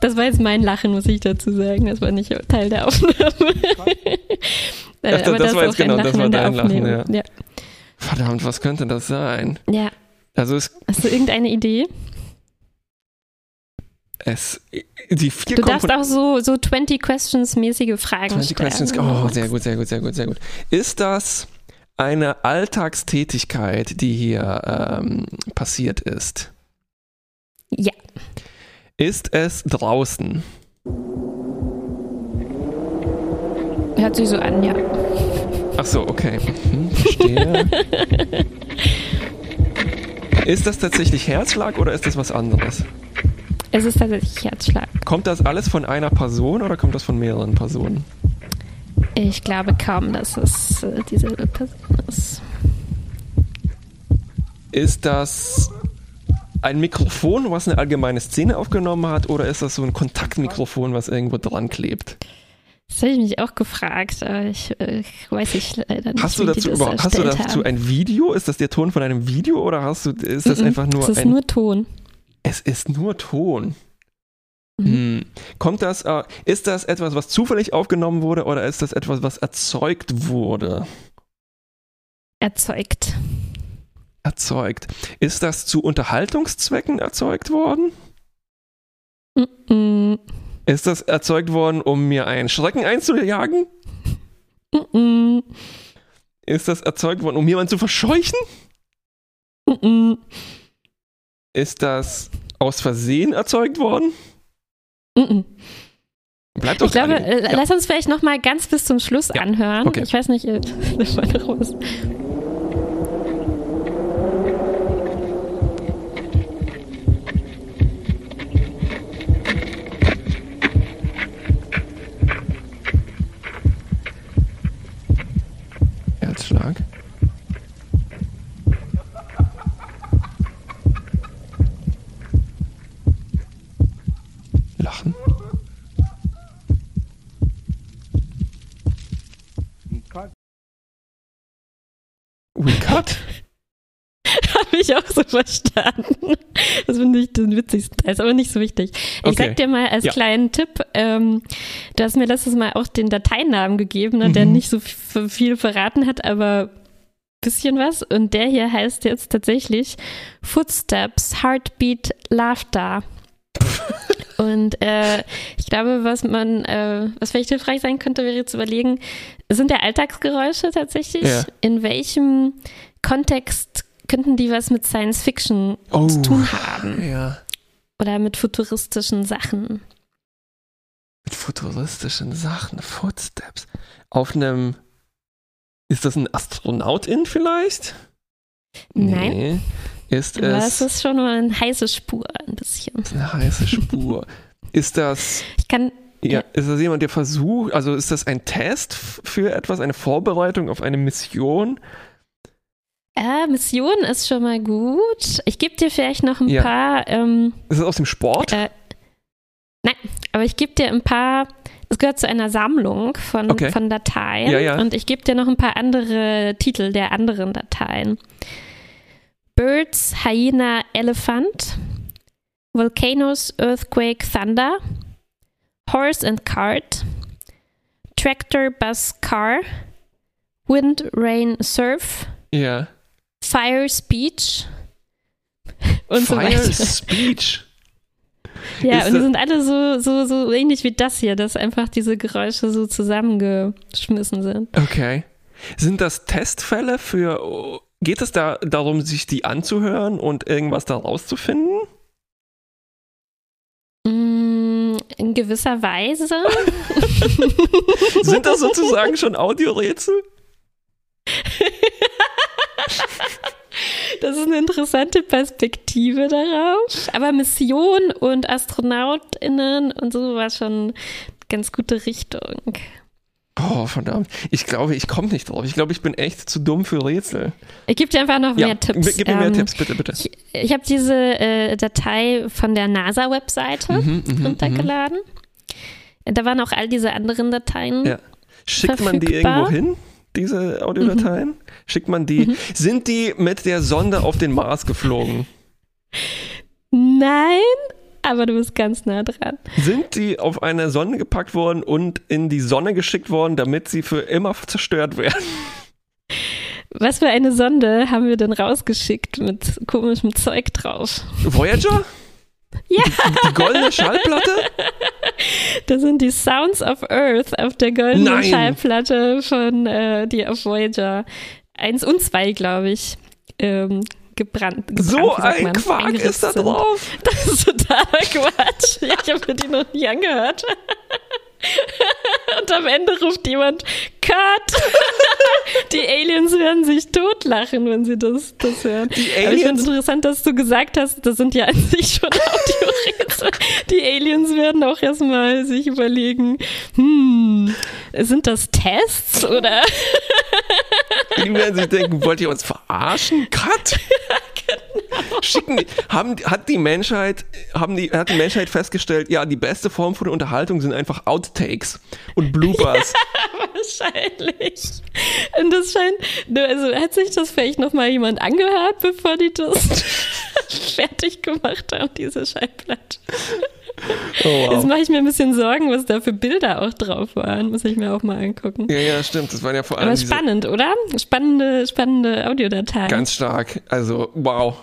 Das war jetzt mein Lachen, muss ich dazu sagen. Das war nicht Teil der Aufnahme. Ach, das, Aber das war jetzt auch ein genau, das Lachen war dein Lachen, Aufnahme. ja. ja. Verdammt, was könnte das sein? ja. Also es, Hast du irgendeine Idee? es die vier Du darfst auch so, so 20 Questions-mäßige Fragen 20 stellen. Questions. Oh, sehr gut, sehr gut, sehr gut, sehr gut. Ist das eine Alltagstätigkeit, die hier ähm, passiert ist? Ja. Ist es draußen? Hört sich so an, ja. Ach so, okay. Mhm, verstehe. *laughs* ist das tatsächlich Herzschlag oder ist das was anderes? Es ist tatsächlich Herzschlag. Kommt das alles von einer Person oder kommt das von mehreren Personen? Ich glaube kaum, dass es äh, dieselbe Person ist. Ist das ein Mikrofon, was eine allgemeine Szene aufgenommen hat, oder ist das so ein Kontaktmikrofon, was irgendwo dran klebt? Das habe ich mich auch gefragt, aber ich äh, weiß ich leider nicht. Hast du dazu überhaupt, hast du dazu haben. ein Video? Ist das der Ton von einem Video oder hast du, ist das Mhm, einfach nur Es ist ein, nur Ton. es ist nur Ton. Mhm. Hm. Kommt das, äh, ist das etwas, was zufällig aufgenommen wurde oder ist das etwas, was erzeugt wurde? Erzeugt. Erzeugt. Ist das zu Unterhaltungszwecken erzeugt worden? Mm-mm. Ist das erzeugt worden, um mir einen Schrecken einzujagen? Mm-mm. Ist das erzeugt worden, um jemanden zu verscheuchen? Mm-mm. Ist das aus Versehen erzeugt worden? Mm-mm. Bleibt doch Ich glaube, äh, Ja. lass uns vielleicht noch mal ganz bis zum Schluss Ja, anhören. okay. Ich weiß nicht, äh, *laughs* das war noch was. Herzschlag. Lachen. We cut? *laughs* Habe ich auch so verstanden. Das finde ich den witzigsten Teil, ist aber nicht so wichtig. Ich Okay. sag dir mal als Ja. kleinen Tipp, ähm, du hast mir letztes Mal auch den Dateinamen gegeben, ne, der Mhm. nicht so viel verraten hat, aber bisschen was. Und der hier heißt jetzt tatsächlich Footsteps, Heartbeat, Laughter. *laughs* Und äh, ich glaube, was man, äh, was vielleicht hilfreich sein könnte, wäre zu überlegen, sind der Alltagsgeräusche tatsächlich? Ja. In welchem Kontext könnten die was mit Science Fiction Oh. zu tun haben? Ja. Oder mit futuristischen Sachen? Mit futuristischen Sachen, Footsteps. Auf einem. Ist das ein Astronautin vielleicht? Nein. Nee. Ist Aber es es ist schon mal eine heiße Spur, ein bisschen. eine heiße Spur? *laughs* ist das. Ich kann, Ja, Ja. ist das jemand, der versucht, also ist das ein Test für etwas, eine Vorbereitung auf eine Mission? äh, Mission ist schon mal gut. Ich gebe dir vielleicht noch ein Ja. paar, ähm, Ist das aus dem Sport? Äh, nein, aber ich gebe dir ein paar, es gehört zu einer Sammlung von, Okay. von Dateien Ja, ja. und ich gebe dir noch ein paar andere Titel der anderen Dateien. Birds, Hyena, Elephant, Volcanoes, Earthquake, Thunder, Horse and Cart, Tractor, Bus, Car, Wind, Rain, Surf, ja. Fire, Speech *laughs* und so Fire weiter. Speech. *laughs* Ja, Ist und die sind alle so, so, so ähnlich wie das hier, dass einfach diese Geräusche so zusammengeschmissen sind. Okay. Sind das Testfälle für. Geht es da darum, sich die anzuhören und irgendwas da rauszufinden? Mm, in gewisser Weise. *laughs* Sind das sozusagen schon Audiorätsel? Das ist eine interessante Perspektive darauf. Aber Mission und AstronautInnen und so war schon eine ganz gute Richtung. Oh, verdammt. Ich glaube, ich komme nicht drauf. Ich glaube, ich bin echt zu dumm für Rätsel. Ich gebe dir einfach noch Ja, mehr Tipps. gib mir mehr Ähm, Tipps, bitte, bitte. Ich, ich habe diese äh, Datei von der NASA-Webseite Mhm, runtergeladen. Da waren auch all diese anderen Dateien. Ja. Schickt man die verfügbar. irgendwo hin, diese Audiodateien? Schickt man die? Sind die mit der Sonde auf den Mars geflogen? Nein, aber du bist ganz nah dran. Sind die auf eine Sonde gepackt worden und in die Sonne geschickt worden, damit sie für immer zerstört werden? Was für eine Sonde haben wir denn rausgeschickt mit komischem Zeug drauf? Voyager? Ja, Die, die goldene Schallplatte? das sind die Sounds of Earth auf der goldenen Nein. Schallplatte von äh, die auf Voyager 1 und 2, glaube ich, ähm, gebrannt, gebrannt. So ein man, Quark ist da sind. drauf. *laughs* Das ist totaler Quatsch. Ja, ich habe mir die noch nie angehört. *laughs* Und am Ende ruft jemand, Cut! *laughs* Die Aliens werden sich totlachen, wenn sie das, das hören. Die Aber ich finde Aliens- es interessant, dass du gesagt hast, das sind ja an sich schon *laughs* Audiorätsel. Die Aliens werden auch erstmal sich überlegen, hm, sind das Tests oder? *laughs* Die werden sich denken, wollt ihr uns verarschen? Cut! Genau. Schicken die, haben, hat die Menschheit, haben die, hat die Menschheit festgestellt, ja, die beste Form von Unterhaltung sind einfach Outtakes und Bloopers. *laughs* Wahrscheinlich. Und das scheint, nur, also hat sich das vielleicht nochmal jemand angehört, bevor die das *laughs* fertig gemacht haben, diese Schallplatte. Oh, Jetzt wow. mache ich mir ein bisschen Sorgen, was da für Bilder auch drauf waren. Muss ich mir auch mal angucken. Ja, ja, stimmt. Das waren ja vor allem Aber spannend, oder? Spannende, spannende Audiodateien. ganz stark. Also, wow.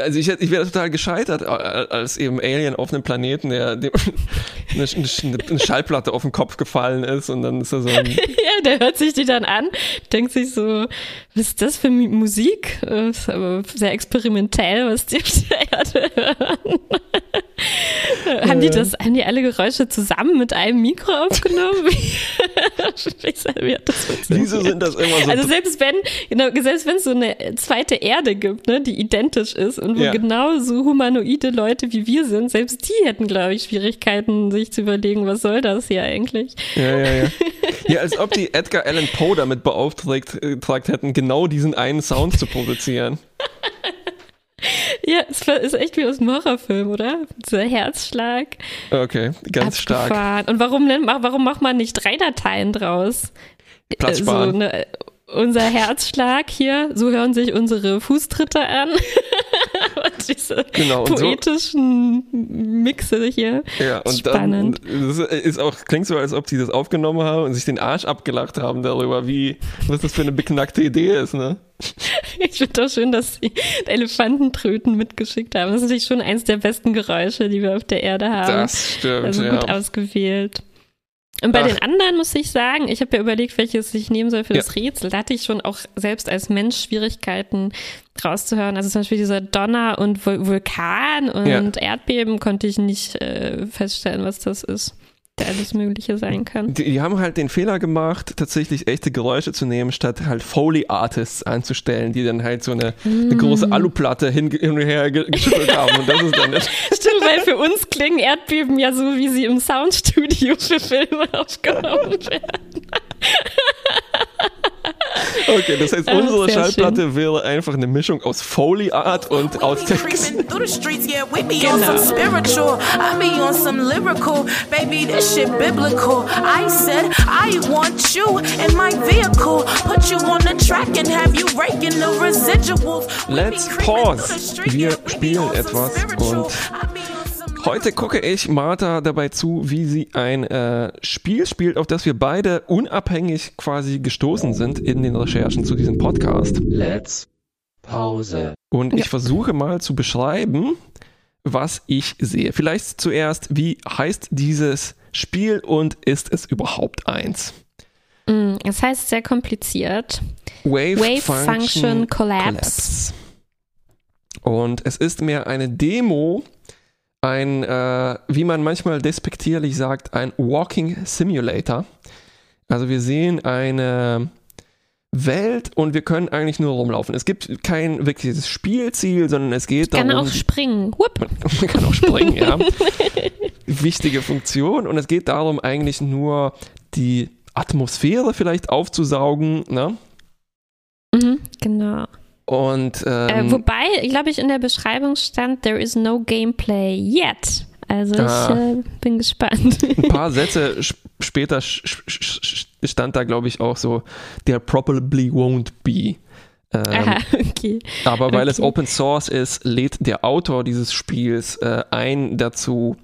Also ich, ich wäre total gescheitert, äh, als eben Alien auf einem Planeten, der dem *laughs* eine, eine, Schallplatte auf den Kopf gefallen ist und dann ist er so ein, *laughs* Ja, der hört sich die dann an, denkt sich so, was ist das für Musik? Äh, Ist aber sehr experimentell, was die auf der Erde hören. Haben die das, haben die alle Geräusche zusammen mit einem Mikro aufgenommen? *laughs* Wie, hat das wieso sind das immer so Also selbst wenn, genau, selbst wenn es so eine zweite Erde gibt, ne, die identisch ist und wo Ja. genau so humanoide Leute wie wir sind, selbst die hätten, glaube ich, Schwierigkeiten, sich zu überlegen, was soll das hier eigentlich? Ja, ja, ja. Ja, als ob die Edgar Allan Poe damit beauftragt äh, hätten, genau diesen einen Sound zu produzieren. *laughs* *laughs* Ja, es ist echt wie aus einem Horrorfilm, oder? Dieser Herzschlag. Okay, ganz stark. abgefahren. Und warum, warum macht man nicht drei Dateien draus? Platz sparen. So, ne, unser Herzschlag hier, so hören sich unsere Fußtritte an. *laughs* und diese Genau, und so- poetischen Mixe hier. Ja, und Spannend. dann das ist auch, klingt so, als ob sie das aufgenommen haben und sich den Arsch abgelacht haben darüber, wie, was das für eine beknackte Idee ist, ne? *laughs* Ich finde auch schön, dass sie Elefantentröten mitgeschickt haben. Das ist natürlich schon eins der besten Geräusche, die wir auf der Erde haben. Das stimmt, Also gut ja. ausgewählt. Und bei Ach. den anderen muss ich sagen, ich habe ja überlegt, welches ich nehmen soll für Ja. das Rätsel. Da hatte ich schon auch selbst als Mensch Schwierigkeiten rauszuhören. Also zum Beispiel dieser Donner und Vul Vulkan und Ja. Erdbeben konnte ich nicht äh, feststellen, was das ist. Der alles Mögliche sein kann. Die, die haben halt den Fehler gemacht, tatsächlich echte Geräusche zu nehmen, statt halt Foley-Artists anzustellen, die dann halt so eine, eine Mm. große Aluplatte hin, hin und her ge- geschüttelt haben. Und das ist dann nicht. *laughs* Stimmt, weil für uns klingen Erdbeben ja so, wie sie im Soundstudio für Filme aufgenommen werden. Okay, das heißt, Ah, unsere Schallplatte wäre einfach eine Mischung aus Foley-Art und We be Outtakes. creeping through the streets, yeah, we be on some Genau. spiritual. I be on some lyrical. Baby, this shit biblical. I said, I want you in my vehicle. Put you on the track and have you raking the residuals. We be Let's pause. Wir spielen etwas und Heute gucke ich Martha dabei zu, wie sie ein äh, Spiel spielt, auf das wir beide unabhängig quasi gestoßen sind in den Recherchen zu diesem Podcast. Let's Pause. Und ich Ja. versuche mal zu beschreiben, was ich sehe. Vielleicht zuerst, wie heißt dieses Spiel und ist es überhaupt eins? Mm, Es heißt sehr kompliziert. Wave, Wave Function Collapse. Und es ist mehr eine Demo, ein, äh, wie man manchmal despektierlich sagt, ein Walking Simulator. Also wir sehen eine Welt und wir können eigentlich nur rumlaufen. Es gibt kein wirkliches Spielziel, sondern es geht Kann darum, auch springen. Whoop. *laughs* man kann auch springen, ja. *laughs* Wichtige Funktion und es geht darum, eigentlich nur die Atmosphäre vielleicht aufzusaugen. Ne? Mhm, genau. Und ähm, Äh, wobei, glaube ich, in der Beschreibung stand, there is no gameplay yet. Also Ah. ich äh, bin gespannt. ein *laughs* paar Sätze später stand da, glaube ich, auch so, there probably won't be. Ähm, Aha, okay. aber weil es Okay. Open Source ist, lädt der Autor dieses Spiels äh, ein dazu,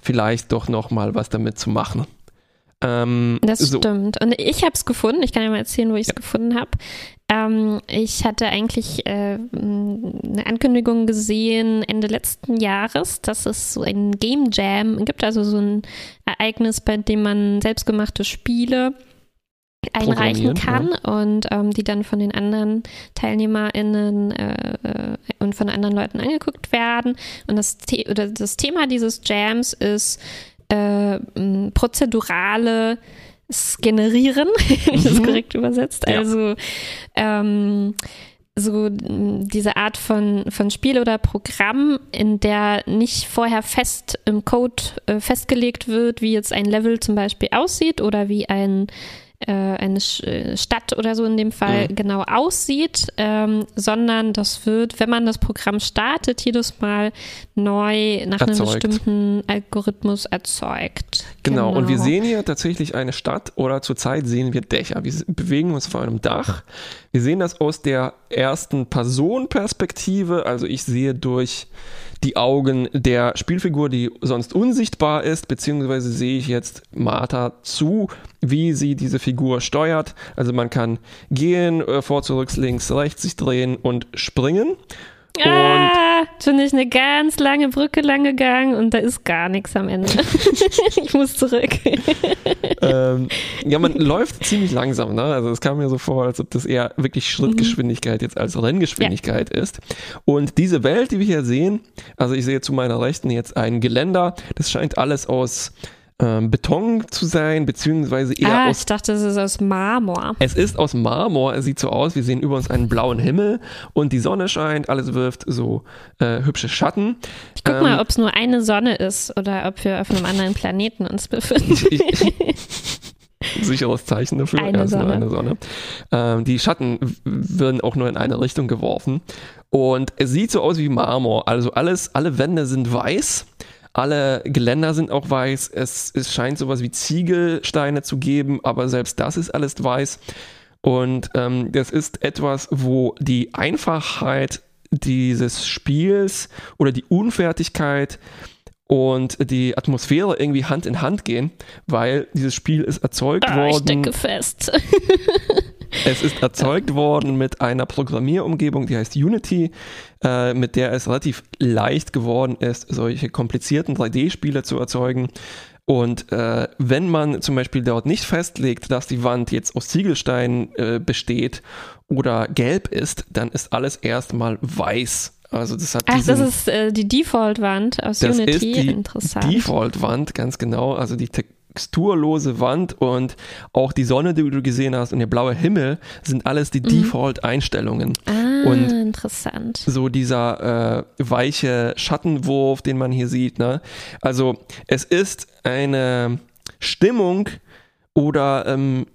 vielleicht doch noch mal was damit zu machen. Ähm, Das so. stimmt. Und ich habe es gefunden. Ich kann ja mal erzählen, wo ich es Ja. gefunden habe. Ähm, ich hatte eigentlich äh, eine Ankündigung gesehen Ende letzten Jahres, dass es so ein Game Jam gibt, also so ein Ereignis, bei dem man selbstgemachte Spiele einreichen kann und ähm, die dann von den anderen TeilnehmerInnen äh, äh, und von anderen Leuten angeguckt werden. Und das, The oder das Thema dieses Jams ist äh, prozedurale Generieren, *laughs* wenn ich das Mhm. korrekt übersetzt. Ja. Also ähm, so diese Art von, von Spiel oder Programm, in der nicht vorher fest im Code äh, festgelegt wird, wie jetzt ein Level zum Beispiel aussieht oder wie ein eine Sch- äh, Stadt oder so in dem Fall Mhm. genau aussieht, ähm, sondern das wird, wenn man das Programm startet, jedes Mal neu nach einem Erzeugt. bestimmten Algorithmus erzeugt. Genau, und wir sehen hier tatsächlich eine Stadt oder zurzeit sehen wir Dächer. Wir bewegen uns vor einem Dach. Wir sehen das aus der ersten Person-Perspektive, also ich sehe durch die Augen der Spielfigur, die sonst unsichtbar ist, beziehungsweise sehe ich jetzt Martha zu, wie sie diese Figur steuert. Also man kann gehen, äh, vor, zurück, links, rechts, sich drehen und springen. Ah, bin ich eine ganz lange Brücke lang gegangen und da ist gar nichts am Ende. *laughs* ich muss zurück. ähm, *laughs* ja, man läuft ziemlich langsam, ne? Also es kam mir so vor, als ob das eher wirklich Schrittgeschwindigkeit jetzt als Renngeschwindigkeit ist. Und diese Welt, die wir hier sehen, also ich sehe zu meiner Rechten jetzt ein Geländer, das scheint alles aus ähm, Beton zu sein, beziehungsweise eher ah, aus ich dachte, das ist aus Marmor. es ist aus Marmor, es sieht so aus, wir sehen über uns einen blauen Himmel und die Sonne scheint, alles wirft so äh, hübsche Schatten. Ich guck Ähm, mal, ob es nur eine Sonne ist oder ob wir auf einem anderen Planeten uns befinden. *laughs* sicheres Zeichen dafür. Eine es nur Sonne. eine Sonne. Ähm, die Schatten werden auch nur in eine Richtung geworfen. Und es sieht so aus wie Marmor. Also alles, alle Wände sind weiß. Alle Geländer sind auch weiß. Es, es scheint sowas wie Ziegelsteine zu geben, aber selbst das ist alles weiß. Und ähm, das ist etwas, wo die Einfachheit dieses Spiels oder die Unfertigkeit und die Atmosphäre irgendwie Hand in Hand gehen, weil dieses Spiel ist erzeugt Ah, ich worden. stecke fest. *laughs* Es ist erzeugt worden mit einer Programmierumgebung, die heißt Unity, äh, mit der es relativ leicht geworden ist, solche komplizierten 3D-Spiele zu erzeugen. Und äh, wenn man zum Beispiel dort nicht festlegt, dass die Wand jetzt aus Ziegelsteinen äh, besteht oder gelb ist, dann ist alles erstmal weiß. Also das hat Ach, diesen, das ist äh, die Default-Wand aus das Unity. ist die Interessant. Default-Wand, ganz genau. Also die texturlose Wand und auch die Sonne, die du gesehen hast und der blaue Himmel sind alles die Default-Einstellungen. ah, und- interessant. So dieser äh, weiche Schattenwurf, den man hier sieht. Ne? Also es ist eine Stimmung oder ähm,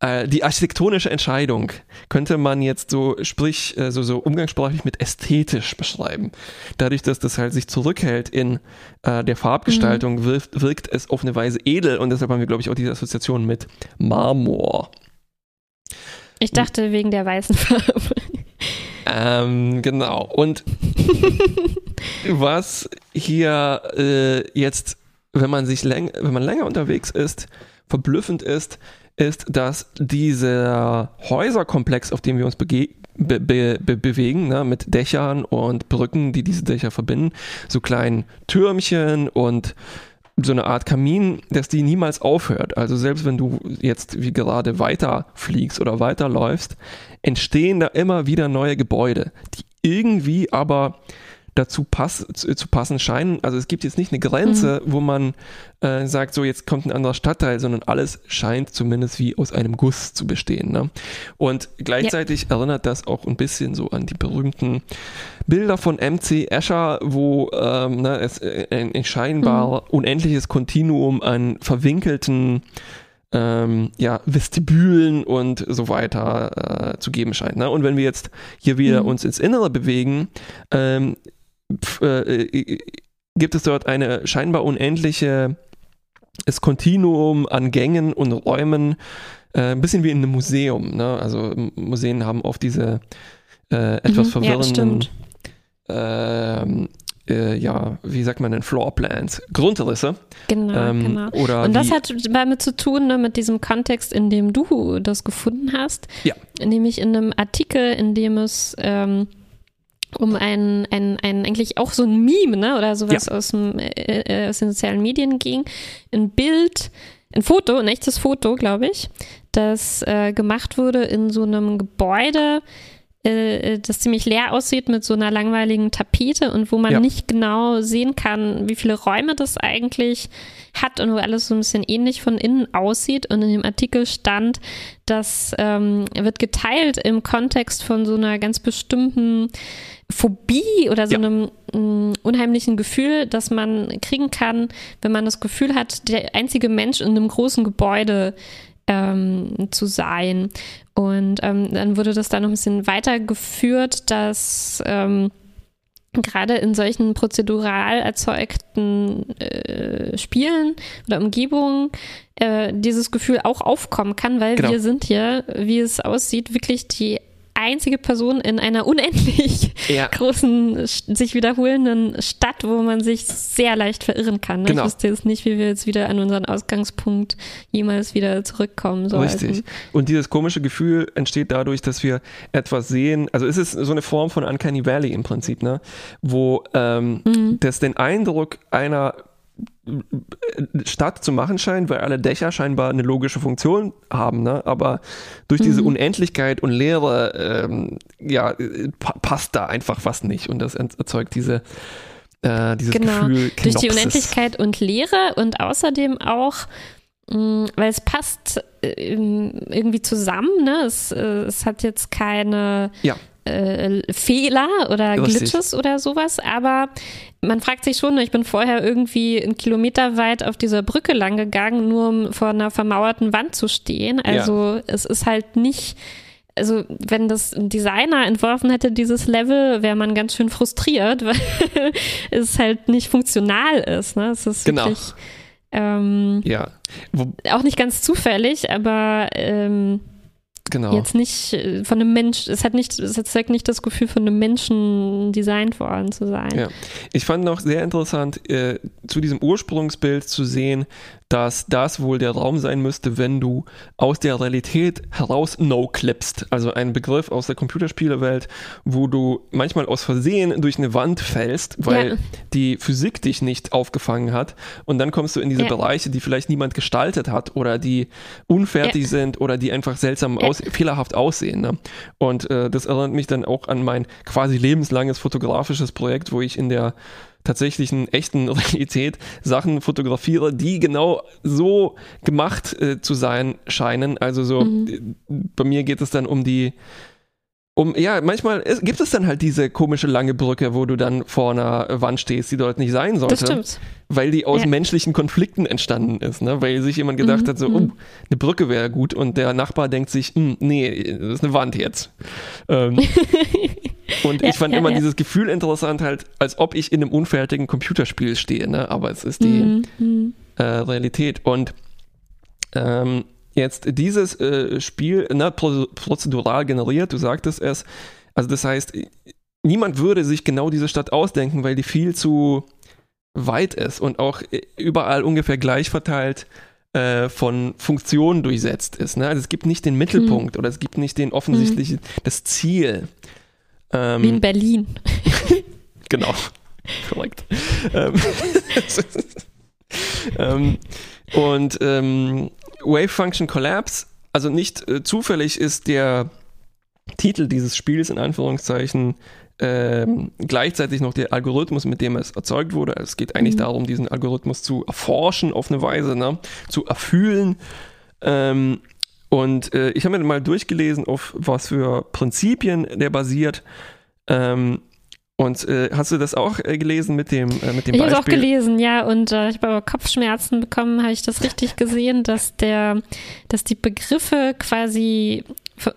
äh, die architektonische Entscheidung könnte man jetzt so, sprich, äh, so, so umgangssprachlich mit ästhetisch beschreiben. Dadurch, dass das halt sich zurückhält in äh, der Farbgestaltung, wirkt, wirkt es auf eine Weise edel und deshalb haben wir, glaube ich, auch diese Assoziation mit Marmor. Ich dachte wegen der weißen Farbe. Ähm, genau. Und *laughs* was hier äh, jetzt, wenn man sich läng wenn man länger unterwegs ist, verblüffend ist, ist, dass dieser Häuserkomplex, auf dem wir uns bege be be be bewegen, ne, mit Dächern und Brücken, die diese Dächer verbinden, so kleinen Türmchen und so eine Art Kamin, dass die niemals aufhört. Also selbst wenn du jetzt wie gerade weiter fliegst oder weiterläufst, entstehen da immer wieder neue Gebäude, die irgendwie aber dazu pass zu, zu passen scheinen. Also es gibt jetzt nicht eine Grenze, wo man äh, sagt, so jetzt kommt ein anderer Stadtteil, sondern alles scheint zumindest wie aus einem Guss zu bestehen. Ne? Und gleichzeitig erinnert das auch ein bisschen so an die berühmten Bilder von MC Escher, wo ähm, ne, es äh, ein, ein scheinbar unendliches Kontinuum an verwinkelten ähm, ja, Vestibülen und so weiter äh, zu geben scheint. Ne? Und wenn wir jetzt hier wieder Mhm. uns ins Innere bewegen, ähm, äh, äh, gibt es dort eine scheinbar unendliche das Kontinuum an Gängen und Räumen, äh, ein bisschen wie in einem Museum. Ne? Also Museen haben oft diese äh, etwas Mhm, ja, verwirrenden, stimmt. ähm, äh, ja, wie sagt man denn, Floorplans, Grundrisse. Genau, ähm, genau. Oder Und das hat damit zu tun, ne, mit diesem Kontext, in dem du das gefunden hast. Ja. Nämlich in einem Artikel, in dem es ähm, um ein, ein, ein, eigentlich auch so ein Meme, ne, oder sowas aus, dem, äh, äh, aus den sozialen Medien ging. Ein Bild, ein Foto, ein echtes Foto, glaube ich, das äh, gemacht wurde in so einem Gebäude, äh, das ziemlich leer aussieht mit so einer langweiligen Tapete und wo man Ja. nicht genau sehen kann, wie viele Räume das eigentlich hat und wo alles so ein bisschen ähnlich von innen aussieht. Und in dem Artikel stand, das ähm, wird geteilt im Kontext von so einer ganz bestimmten Phobie oder so Ja. einem mh, unheimlichen Gefühl, das man kriegen kann, wenn man das Gefühl hat, der einzige Mensch in einem großen Gebäude ähm, zu sein. Und ähm, dann wurde das da noch ein bisschen weitergeführt, dass ähm, gerade in solchen prozedural erzeugten äh, Spielen oder Umgebungen äh, dieses Gefühl auch aufkommen kann, weil Genau. wir sind hier, wie es aussieht, wirklich die einzige Person in einer unendlich Ja. *laughs* großen, sich wiederholenden Stadt, wo man sich sehr leicht verirren kann. Ne? Genau. Ich wüsste jetzt nicht, wie wir jetzt wieder an unseren Ausgangspunkt jemals wieder zurückkommen sollten. Richtig. Und dieses komische Gefühl entsteht dadurch, dass wir etwas sehen. Also es ist so eine Form von Uncanny Valley im Prinzip, ne? Wo ähm, Mhm. das den Eindruck einer Stadt zu machen scheint, weil alle Dächer scheinbar eine logische Funktion haben, ne? aber durch diese Mhm. Unendlichkeit und Leere ähm, ja, pa passt da einfach was nicht und das erzeugt diese äh, dieses Genau. Gefühl Durch die Knopses. Unendlichkeit und Leere und außerdem auch, mh, weil es passt äh, irgendwie zusammen, ne? Es, äh, es hat jetzt keine Ja. Äh, Fehler oder. Glitches oder sowas, aber man fragt sich schon, ich bin vorher irgendwie einen Kilometer weit auf dieser Brücke lang gegangen, nur um vor einer vermauerten Wand zu stehen. Also es ist halt nicht, also wenn das ein Designer entworfen hätte, dieses Level, wäre man ganz schön frustriert, *laughs* weil es halt nicht funktional ist. Ne? Es ist Genau. wirklich ähm, Ja, Wo, auch nicht ganz zufällig, aber ähm, genau. jetzt nicht äh, von einem Mensch, es hat nicht, es erzeugt nicht das Gefühl, von einem Menschen designt worden zu sein. Ja. Ich fand noch sehr interessant, äh, zu diesem Ursprungsbild zu sehen, dass das wohl der Raum sein müsste, wenn du aus der Realität heraus no-clippst. Also ein Begriff aus der Computerspielewelt, wo du manchmal aus Versehen durch eine Wand fällst, weil Ja. die Physik dich nicht aufgefangen hat. Und dann kommst du in diese Ja. Bereiche, die vielleicht niemand gestaltet hat oder die unfertig Ja. sind oder die einfach seltsam aus, fehlerhaft aussehen. Ne? Und äh, das erinnert mich dann auch an mein quasi lebenslanges fotografisches Projekt, wo ich in der tatsächlichen echten *laughs* Realität Sachen fotografiere, die genau so gemacht äh, zu sein scheinen. Also so, äh, bei mir geht es dann um die um, ja, manchmal ist, gibt es dann halt diese komische lange Brücke, wo du dann vor einer Wand stehst, die dort nicht sein sollte Das stimmt. weil die aus Ja. menschlichen Konflikten entstanden ist, ne? weil sich jemand gedacht Mhm, hat, so, mhm. oh, eine Brücke wäre gut und der Nachbar denkt sich, hm, nee, das ist eine Wand jetzt. Ähm, *laughs* und Ja, ich fand ja, immer dieses Gefühl interessant, halt, als ob ich in einem unfertigen Computerspiel stehe, ne? aber es ist die Mhm, mhm. äh, Realität. Und ähm, jetzt dieses äh, Spiel, ne, pro prozedural generiert, du sagtest es, also das heißt, niemand würde sich genau diese Stadt ausdenken, weil die viel zu weit ist und auch äh, überall ungefähr gleich verteilt äh, von Funktionen durchsetzt ist. Ne? Also es gibt nicht den Mittelpunkt oder es gibt nicht den offensichtlichen, das Ziel. Ähm, Wie in Berlin. *laughs* Genau. Korrekt. ähm, *laughs* *laughs* ähm, und ähm, Wave Function Collapse, also nicht äh, zufällig ist der Titel dieses Spiels in Anführungszeichen ähm, gleichzeitig noch der Algorithmus, mit dem es erzeugt wurde. Es geht eigentlich Mhm. darum, diesen Algorithmus zu erforschen auf eine Weise, ne? zu erfühlen. Ähm, und äh, ich habe mir mal durchgelesen, auf was für Prinzipien der basiert. Ähm, Und äh, hast du das auch äh, gelesen mit dem, äh, mit dem Ich habe Beispiel? es auch gelesen, ja, und äh, ich habe aber Kopfschmerzen bekommen, habe ich das richtig gesehen, dass der, dass die Begriffe quasi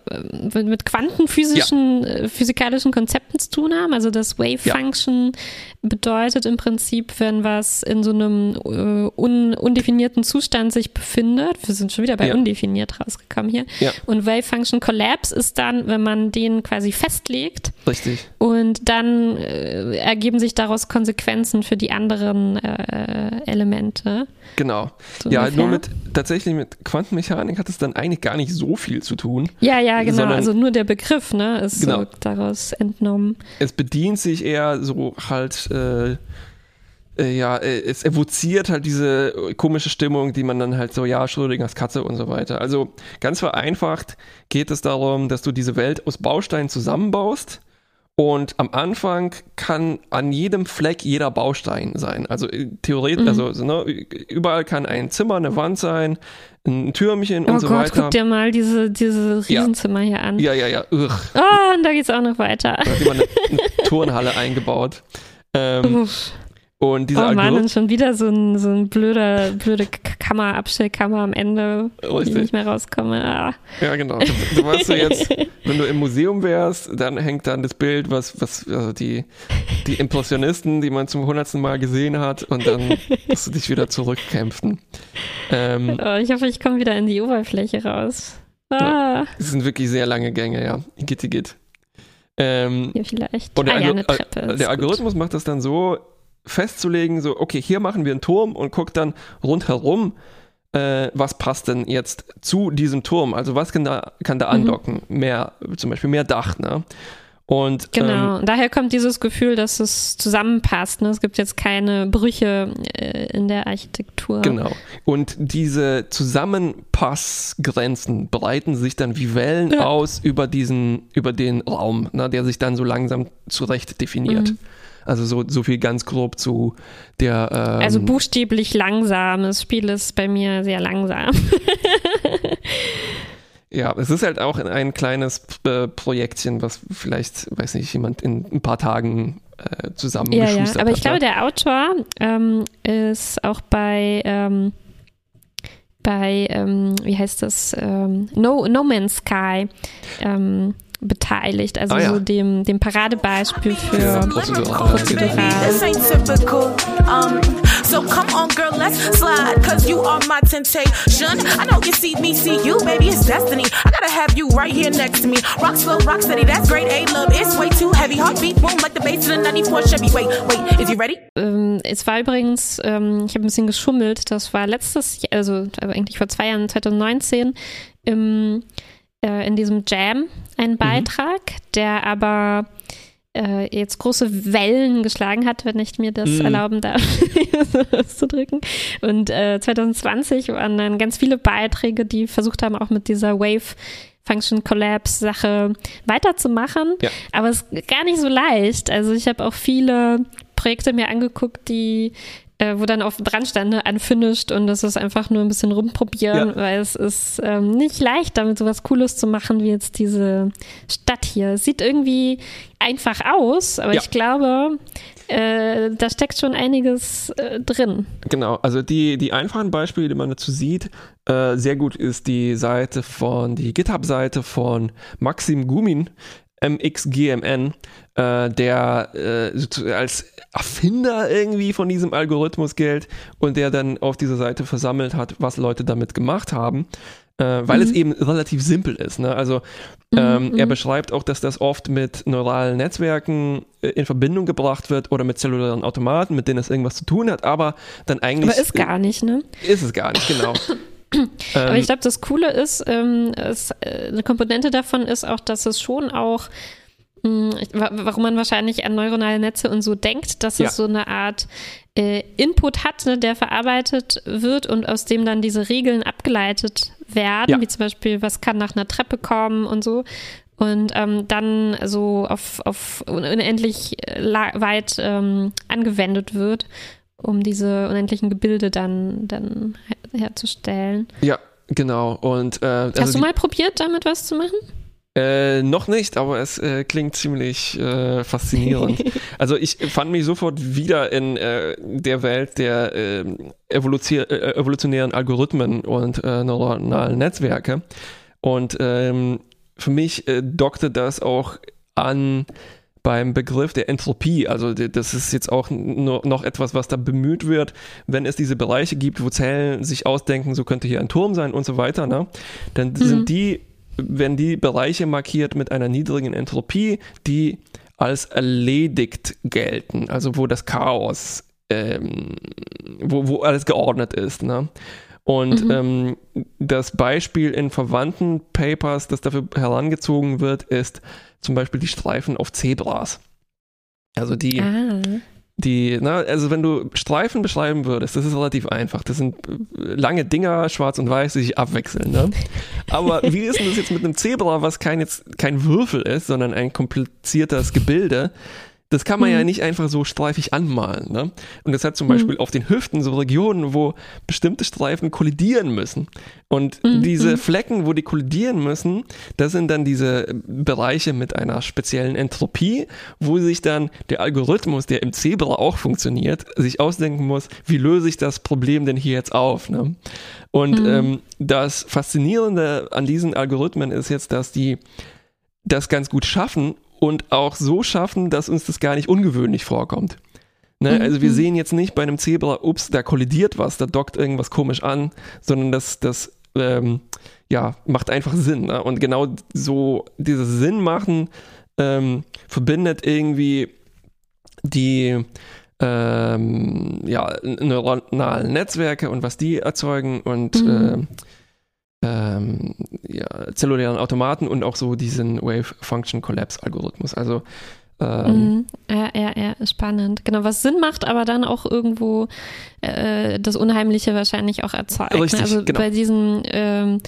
äh, mit quantenphysischen, äh, physikalischen Konzepten zu tun haben. Also das Wave Ja. Function bedeutet im Prinzip, wenn was in so einem äh, un, undefinierten Zustand sich befindet. Wir sind schon wieder bei Ja. undefiniert rausgekommen hier. Ja. Und Wave Function Collapse ist dann, wenn man den quasi festlegt Richtig. und dann äh, ergeben sich daraus Konsequenzen für die anderen äh, Elemente. Genau. So ja, ungefähr. nur mit tatsächlich mit Quantenmechanik hat es dann eigentlich gar nicht so viel zu tun. Ja, ja, genau. Also nur der Begriff, ne, ist Genau. so daraus entnommen. Es bedient sich eher so halt, äh, äh, ja, äh, es evoziert halt diese komische Stimmung, die man dann halt so, ja, Schrödingers Katze und so weiter. Also ganz vereinfacht geht es darum, dass du diese Welt aus Bausteinen zusammenbaust. Und am Anfang kann an jedem Fleck jeder Baustein sein. Also äh, theoretisch, Mhm. also so, ne, überall kann ein Zimmer, eine Wand sein, ein Türmchen Oh und so Gott, weiter. guck dir mal diese, diese Ja. Riesenzimmer hier an. Ja, ja, ja. Ugh. Oh, und da geht's auch noch weiter. Da hat jemand eine, eine *laughs* Turnhalle eingebaut. Ähm, Uff. Und dieser Oh Mann, Algorithmus. und schon wieder so ein, so ein blöder, blöde Kammer, Abstellkammer am Ende, wo ich nicht mehr rauskomme. Ah. Ja, genau. Du, du weißt so jetzt, *laughs* wenn du im Museum wärst, dann hängt dann das Bild, was, was, also die, die Impressionisten, die man zum hundertsten Mal gesehen hat, und dann musst du dich wieder zurückkämpfen. Ähm, Oh, ich hoffe, ich komme wieder in die Oberfläche raus. Ah, es sind wirklich sehr lange Gänge, ja. Gitti git. Ähm, hier vielleicht. Und der, ah ja, Algo- eine Treppe. äh, der gut. Algorithmus macht das dann so, festzulegen, so, okay, hier machen wir einen Turm und guckt dann rundherum, äh, was passt denn jetzt zu diesem Turm? Also was kann da, kann da Mhm. andocken? Mehr, zum Beispiel mehr Dach, ne? Und Genau, ähm, daher kommt dieses Gefühl, dass es zusammenpasst. Ne? Es gibt jetzt keine Brüche äh, in der Architektur. Genau. Und diese Zusammenpassgrenzen breiten sich dann wie Wellen Ja. aus über diesen, über den Raum, ne, der sich dann so langsam zurecht definiert. Mhm. Also so, so viel ganz grob zu der. Ähm, Also buchstäblich langsam. Das Spiel ist bei mir sehr langsam. *laughs* ja, es ist halt auch ein kleines äh, Projektchen, was vielleicht, weiß nicht, jemand in ein paar Tagen äh, Ja, ja. zusammengeschustert Aber ich hat. glaube, ne? der Autor ähm, ist auch bei, ähm, bei ähm, wie heißt das, ähm, no, no Man's Sky ähm, beteiligt. Also Ah, ja. so dem, dem Paradebeispiel für Ja, prozedural, prozedural. This ain't typical. So come on, girl, let's slide. Cause you are my temptation. I know you see me, see you, baby, it's destiny. I gotta have you right here next to me. Rock slow, rock steady, that's great. A love, it's way too heavy. Heartbeat boom like the bass of the 94 Chevy. Wait, wait, is you ready? Ähm, es war übrigens, ähm, ich habe ein bisschen geschummelt, das war letztes Jahr, also aber eigentlich vor zwei Jahren, 2019, im, äh, in diesem Jam ein Beitrag, der aber äh, jetzt große Wellen geschlagen hat, wenn ich mir das Mhm. erlauben darf, *laughs* so auszudrücken. Und äh, 2020 waren dann ganz viele Beiträge, die versucht haben, auch mit dieser Wave Function Collapse Sache weiterzumachen. Ja. Aber es ist gar nicht so leicht. Also ich habe auch viele Projekte mir angeguckt, die äh, wo dann auch dran stand, unfinished und das ist einfach nur ein bisschen rumprobieren, Ja. weil es ist ähm, nicht leicht, damit sowas Cooles zu machen, wie jetzt diese Stadt hier. Es sieht irgendwie einfach aus, aber Ja. ich glaube, äh, da steckt schon einiges äh, drin. Genau, also die, die einfachen Beispiele, die man dazu sieht, äh, sehr gut ist die Seite von, die GitHub-Seite von Maxim Gumin, MXGMN, äh, der äh, als Erfinder irgendwie von diesem Algorithmus gilt und der dann auf dieser Seite versammelt hat, was Leute damit gemacht haben. Äh, weil es eben relativ simpel ist. Ne? Also ähm, er beschreibt auch, dass das oft mit neuralen Netzwerken äh, in Verbindung gebracht wird oder mit zellularen Automaten, mit denen es irgendwas zu tun hat, aber dann eigentlich Aber ist gar nicht, ne? ist es gar nicht, genau. *clears throat* Aber ähm, ich glaube, das Coole ist, ähm, es, äh, eine Komponente davon ist auch, dass es schon auch, warum man wahrscheinlich an neuronale Netze und so denkt, dass Ja. es so eine Art äh, Input hat, ne, der verarbeitet wird und aus dem dann diese Regeln abgeleitet werden, Ja. wie zum Beispiel, was kann nach einer Treppe kommen und so. Und ähm, dann so auf, auf unendlich äh, weit ähm, angewendet wird, um diese unendlichen Gebilde dann, dann her herzustellen. ja, genau. Und äh, Hast also du mal probiert, damit was zu machen? Äh, noch nicht, aber es äh, klingt ziemlich äh, faszinierend. *laughs* also ich fand mich sofort wieder in äh, der Welt der ähm, äh, evolutionären Algorithmen und äh, neuronalen Netzwerke. Und ähm, für mich dockte das auch an beim Begriff der Entropie. Also das ist jetzt auch noch etwas, was da bemüht wird, wenn es diese Bereiche gibt, wo Zellen sich ausdenken, so könnte hier ein Turm sein und so weiter, ne? dann mhm. sind die wenn die Bereiche markiert mit einer niedrigen Entropie, die als erledigt gelten, also wo das Chaos, ähm, wo, wo alles geordnet ist. Ne? Und mhm. ähm, das Beispiel in verwandten Papers, das dafür herangezogen wird, ist zum Beispiel die Streifen auf Zebras. Also die, ah die, na, also wenn du Streifen beschreiben würdest, das ist relativ einfach. Das sind äh, lange Dinger, schwarz und weiß, die sich abwechseln. Ne? Aber wie ist denn das jetzt mit einem Zebra, was kein, jetzt, kein Würfel ist, sondern ein kompliziertes Gebilde? Das kann man mhm. ja nicht einfach so streifig anmalen. Ne? Und das hat zum mhm. Beispiel auf den Hüften so Regionen, wo bestimmte Streifen kollidieren müssen. Und mhm. diese mhm. Flecken, wo die kollidieren müssen, das sind dann diese Bereiche mit einer speziellen Entropie, wo sich dann der Algorithmus, der im Zebra auch funktioniert, sich ausdenken muss, wie löse ich das Problem denn hier jetzt auf? Ne? Und mhm. ähm, das Faszinierende an diesen Algorithmen ist jetzt, dass die das ganz gut schaffen, und auch so schaffen, dass uns das gar nicht ungewöhnlich vorkommt. Ne? Mhm. Also wir sehen jetzt nicht bei einem Zebra, ups, da kollidiert was, da dockt irgendwas komisch an, sondern das, das ähm, ja, macht einfach Sinn. Ne? Und genau so dieses Sinn machen ähm, verbindet irgendwie die ähm, ja, neuronalen Netzwerke und was die erzeugen und mhm. äh, ähm, ja, zellulären Automaten und auch so diesen Wave Function Collapse Algorithmus. Also ähm, mhm. ja, ja, ja, spannend. Genau, was Sinn macht, aber dann auch irgendwo äh, das Unheimliche wahrscheinlich auch erzeugt. Ne? Richtig, ne? Also genau. bei diesen ähm,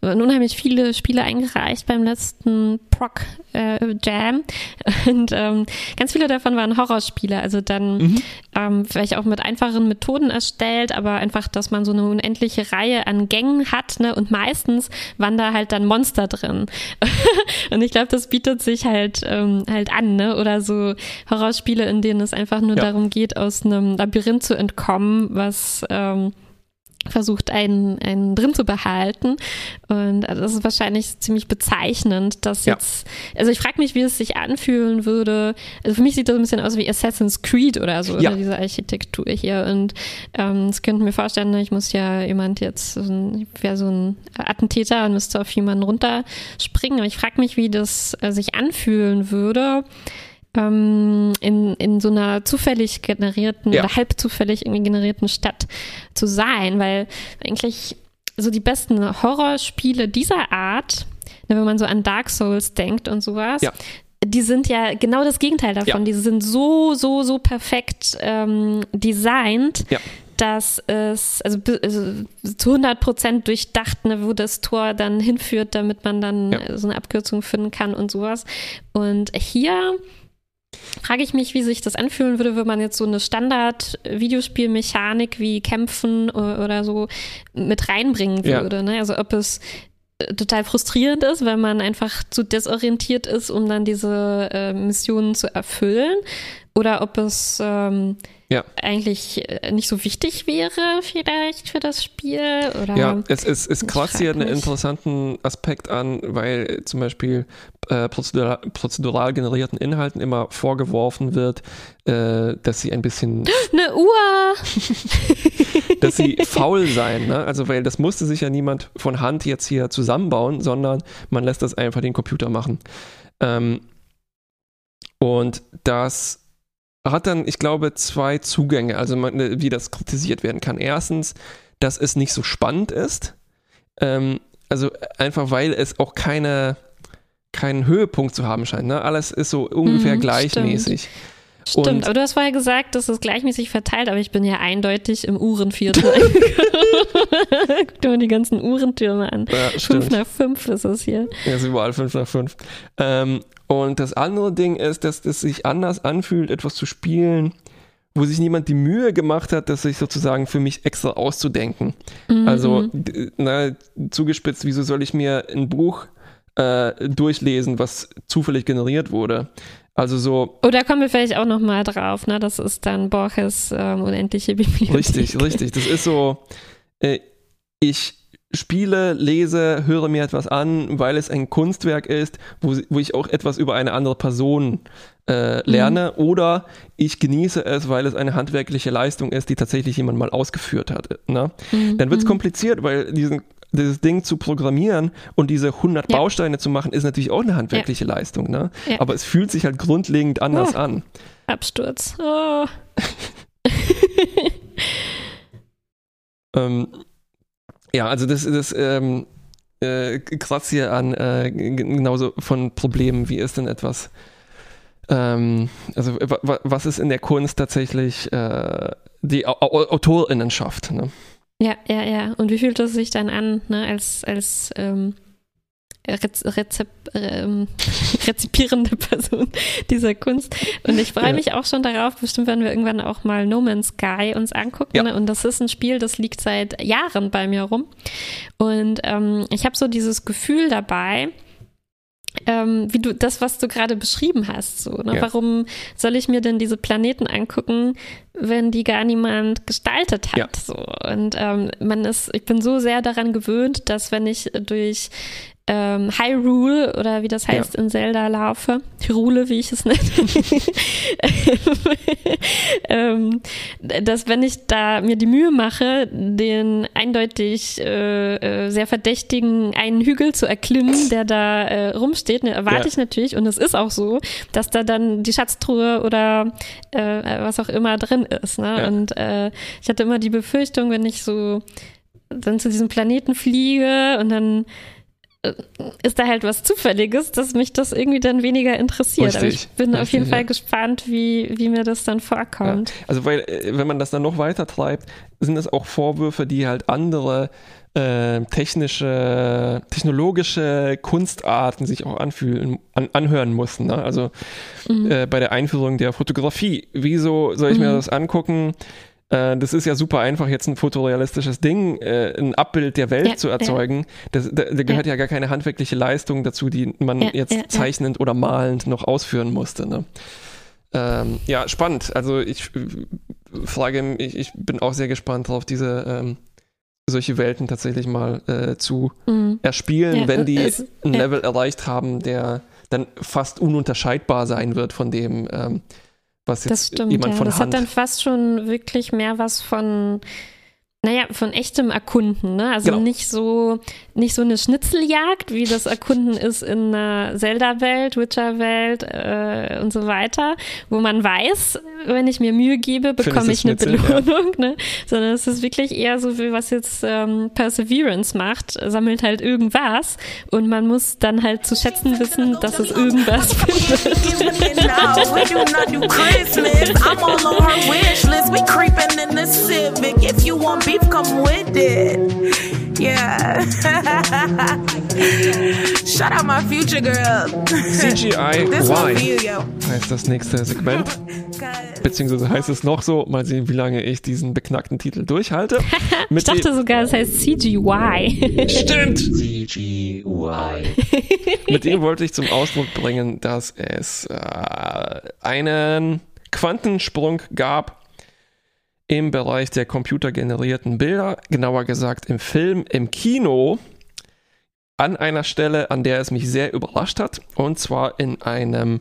unheimlich viele Spiele eingereicht beim letzten Proc äh, Jam *laughs* und ähm, ganz viele davon waren Horrorspiele. Also dann mhm. ähm, vielleicht auch mit einfachen Methoden erstellt, aber einfach, dass man so eine unendliche Reihe an Gängen hat ne? und meistens waren da halt dann Monster drin. *laughs* und ich glaube, das bietet sich halt ähm, halt an, ne? Oder so Horrorspiele, in denen es einfach nur ja. darum geht, aus einem Labyrinth zu entkommen, was ähm, versucht, einen, einen drin zu behalten. Und das ist wahrscheinlich ziemlich bezeichnend, dass ja. jetzt, also ich frage mich, wie es sich anfühlen würde. Also für mich sieht das ein bisschen aus wie Assassin's Creed oder so, ja. oder diese Architektur hier. Und ähm, das könnte mir vorstellen, ne, ich muss ja jemand jetzt, ich wäre so ein Attentäter und müsste auf jemanden runterspringen. Aber ich frage mich, wie das äh, sich anfühlen würde ähm, in, in so einer zufällig generierten ja. oder halb zufällig irgendwie generierten Stadt zu sein, weil eigentlich so die besten Horrorspiele dieser Art, ne, wenn man so an Dark Souls denkt und sowas, ja. die sind ja genau das Gegenteil davon. Ja. Die sind so, so, so perfekt ähm, designt, ja dass es also, also zu 100 Prozent durchdacht, ne, wo das Tor dann hinführt, damit man dann ja. so eine Abkürzung finden kann und sowas. Und hier frage ich mich, wie sich das anfühlen würde, wenn man jetzt so eine Standard-Videospielmechanik wie Kämpfen oder so mit reinbringen würde. Ja. Ne? Also ob es äh, total frustrierend ist, wenn man einfach zu desorientiert ist, um dann diese äh, Missionen zu erfüllen, oder ob es ähm, ja. eigentlich äh, nicht so wichtig wäre vielleicht für das Spiel. Oder ja, es, es, es kratzt hier einen interessanten Aspekt an, weil zum Beispiel äh, prozedural, prozedural, generierten Inhalten immer vorgeworfen wird, äh, dass sie ein bisschen... *gasps* Eine Uhr! *laughs* dass sie faul seien. Ne? Also weil das musste sich ja niemand von Hand jetzt hier zusammenbauen, sondern man lässt das einfach den Computer machen. Ähm, und das hat dann, ich glaube, zwei Zugänge, also man, äh, wie das kritisiert werden kann. Erstens, dass es nicht so spannend ist. Ähm, also einfach, weil es auch keine, keinen Höhepunkt zu haben scheint. Ne? Alles ist so ungefähr mm, gleichmäßig. Stimmt. Stimmt, und aber du hast vorher gesagt, dass es gleichmäßig verteilt, aber ich bin ja eindeutig im Uhrenviertel. *laughs* Guck dir mal die ganzen Uhrentürme an. Ja, fünf nach fünf ist es hier. Ja, ist überall fünf nach fünf. Ähm, und das andere Ding ist, dass es sich anders anfühlt, etwas zu spielen, wo sich niemand die Mühe gemacht hat, das sich sozusagen für mich extra auszudenken. Mhm. Also, na, zugespitzt, wieso soll ich mir ein Buch äh, durchlesen, was zufällig generiert wurde. Also so. Oder kommen wir vielleicht auch nochmal drauf, ne? Das ist dann Borges ähm, unendliche Bibliothek. Richtig, richtig. Das ist so, äh, ich spiele, lese, höre mir etwas an, weil es ein Kunstwerk ist, wo, wo ich auch etwas über eine andere Person äh, lerne, mhm. oder ich genieße es, weil es eine handwerkliche Leistung ist, die tatsächlich jemand mal ausgeführt hat. Ne? Mhm. Dann wird es mhm. kompliziert, weil diesen dieses Ding zu programmieren und diese 100 ja. Bausteine zu machen, ist natürlich auch eine handwerkliche ja. Leistung. Ne? Ja. Aber es fühlt sich halt grundlegend anders oh. an. Absturz. Oh. *laughs* ähm, ja, also das, das ähm, äh, kratzt hier an äh, genauso von Problemen, wie ist denn etwas, ähm, also was ist in der Kunst tatsächlich äh, die Autorinnenschaft, ne? Ja, ja, ja. Und wie fühlt es sich dann an, ne, als, als ähm, Rez Rezep ähm, *laughs* rezipierende Person *laughs* dieser Kunst. Und ich freue ja. mich auch schon darauf, bestimmt werden wir irgendwann auch mal No Man's Sky uns angucken. Ja. Und das ist ein Spiel, das liegt seit Jahren bei mir rum. Und ähm, ich habe so dieses Gefühl dabei, ähm, wie du das, was du gerade beschrieben hast. So, ne? ja. Warum soll ich mir denn diese Planeten angucken, wenn die gar niemand gestaltet hat? Ja. So. Und ähm, man ist, ich bin so sehr daran gewöhnt, dass wenn ich durch ähm, Hyrule oder wie das heißt ja. in Zelda laufe, Hyrule, wie ich es nenne, *laughs* ähm, dass wenn ich da mir die Mühe mache, den eindeutig äh, äh, sehr verdächtigen einen Hügel zu erklimmen, der da äh, rumsteht, ne, erwarte ja. ich natürlich, und es ist auch so, dass da dann die Schatztruhe oder äh, was auch immer drin ist. Ne? Ja. Und äh, ich hatte immer die Befürchtung, wenn ich so dann zu diesem Planeten fliege und dann äh, ist da halt was Zufälliges, dass mich das irgendwie dann weniger interessiert. Richtig, Aber ich bin richtig, auf jeden Fall ja. gespannt, wie, wie mir das dann vorkommt. Ja. Also, weil, äh, wenn man das dann noch weiter treibt, sind es auch Vorwürfe, die halt andere äh, technische, technologische Kunstarten sich auch anfühlen, an, anhören mussten. Ne? Also mhm. äh, bei der Einführung der Fotografie. Wieso soll ich mhm. mir das angucken? Äh, das ist ja super einfach, jetzt ein fotorealistisches Ding, äh, ein Abbild der Welt ja, zu erzeugen. Da, da, da, gehört ja. ja. gar keine handwerkliche Leistung dazu, die man ja, jetzt zeichnend oder malend noch ausführen musste. Ne? Ähm, ja, spannend. Also ich äh, frage, ich, ich, bin auch sehr gespannt darauf, diese ähm, solche Welten tatsächlich mal äh, zu mhm. erspielen, wenn die es, ein Level erreicht haben, der dann fast ununterscheidbar sein wird von dem, ähm, was jetzt stimmt, jemand ja. von das Hand. Das hat dann fast schon wirklich mehr was von naja, von echtem Erkunden, ne? Also genau. nicht so, nicht so eine Schnitzeljagd, wie das Erkunden ist in einer Zelda-Welt, Witcher-Welt äh, und so weiter, wo man weiß, wenn ich mir Mühe gebe, bekomme ich, eine Belohnung, ja. ne? Sondern es ist wirklich eher so, wie was jetzt ähm, Perseverance macht, sammelt halt irgendwas und man muss dann halt zu schätzen wissen, dass es irgendwas *laughs* findet. Beef, come with it. Yeah. *laughs* Shout out my future girl. CGI Y *laughs* heißt das nächste Segment. Beziehungsweise heißt es noch so. Mal sehen, wie lange ich diesen beknackten Titel durchhalte. *laughs* ich dachte sogar, es heißt CGY. Stimmt. CGY. Mit dem wollte ich zum Ausdruck bringen, dass es äh, einen Quantensprung gab im Bereich der computergenerierten Bilder, genauer gesagt im Film, im Kino, an einer Stelle, an der es mich sehr überrascht hat, und zwar in einem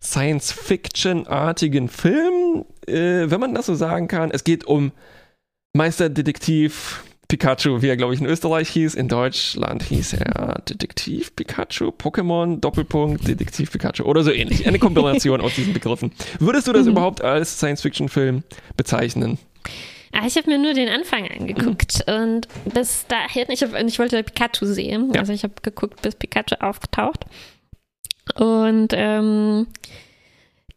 Science-Fiction-artigen Film, äh, wenn man das so sagen kann. Es geht um Meisterdetektiv Pikachu, wie er glaube ich in Österreich hieß. In Deutschland hieß er Detektiv Pikachu, Pokémon, Doppelpunkt, Detektiv Pikachu oder so ähnlich. Eine Kombination *laughs* aus diesen Begriffen. Würdest du das mhm. überhaupt als Science-Fiction-Film bezeichnen? Ah, ich habe mir nur den Anfang angeguckt mhm. und bis dahin, ich, hab, ich wollte Pikachu sehen. Ja. Also ich habe geguckt, bis Pikachu aufgetaucht. Und ähm,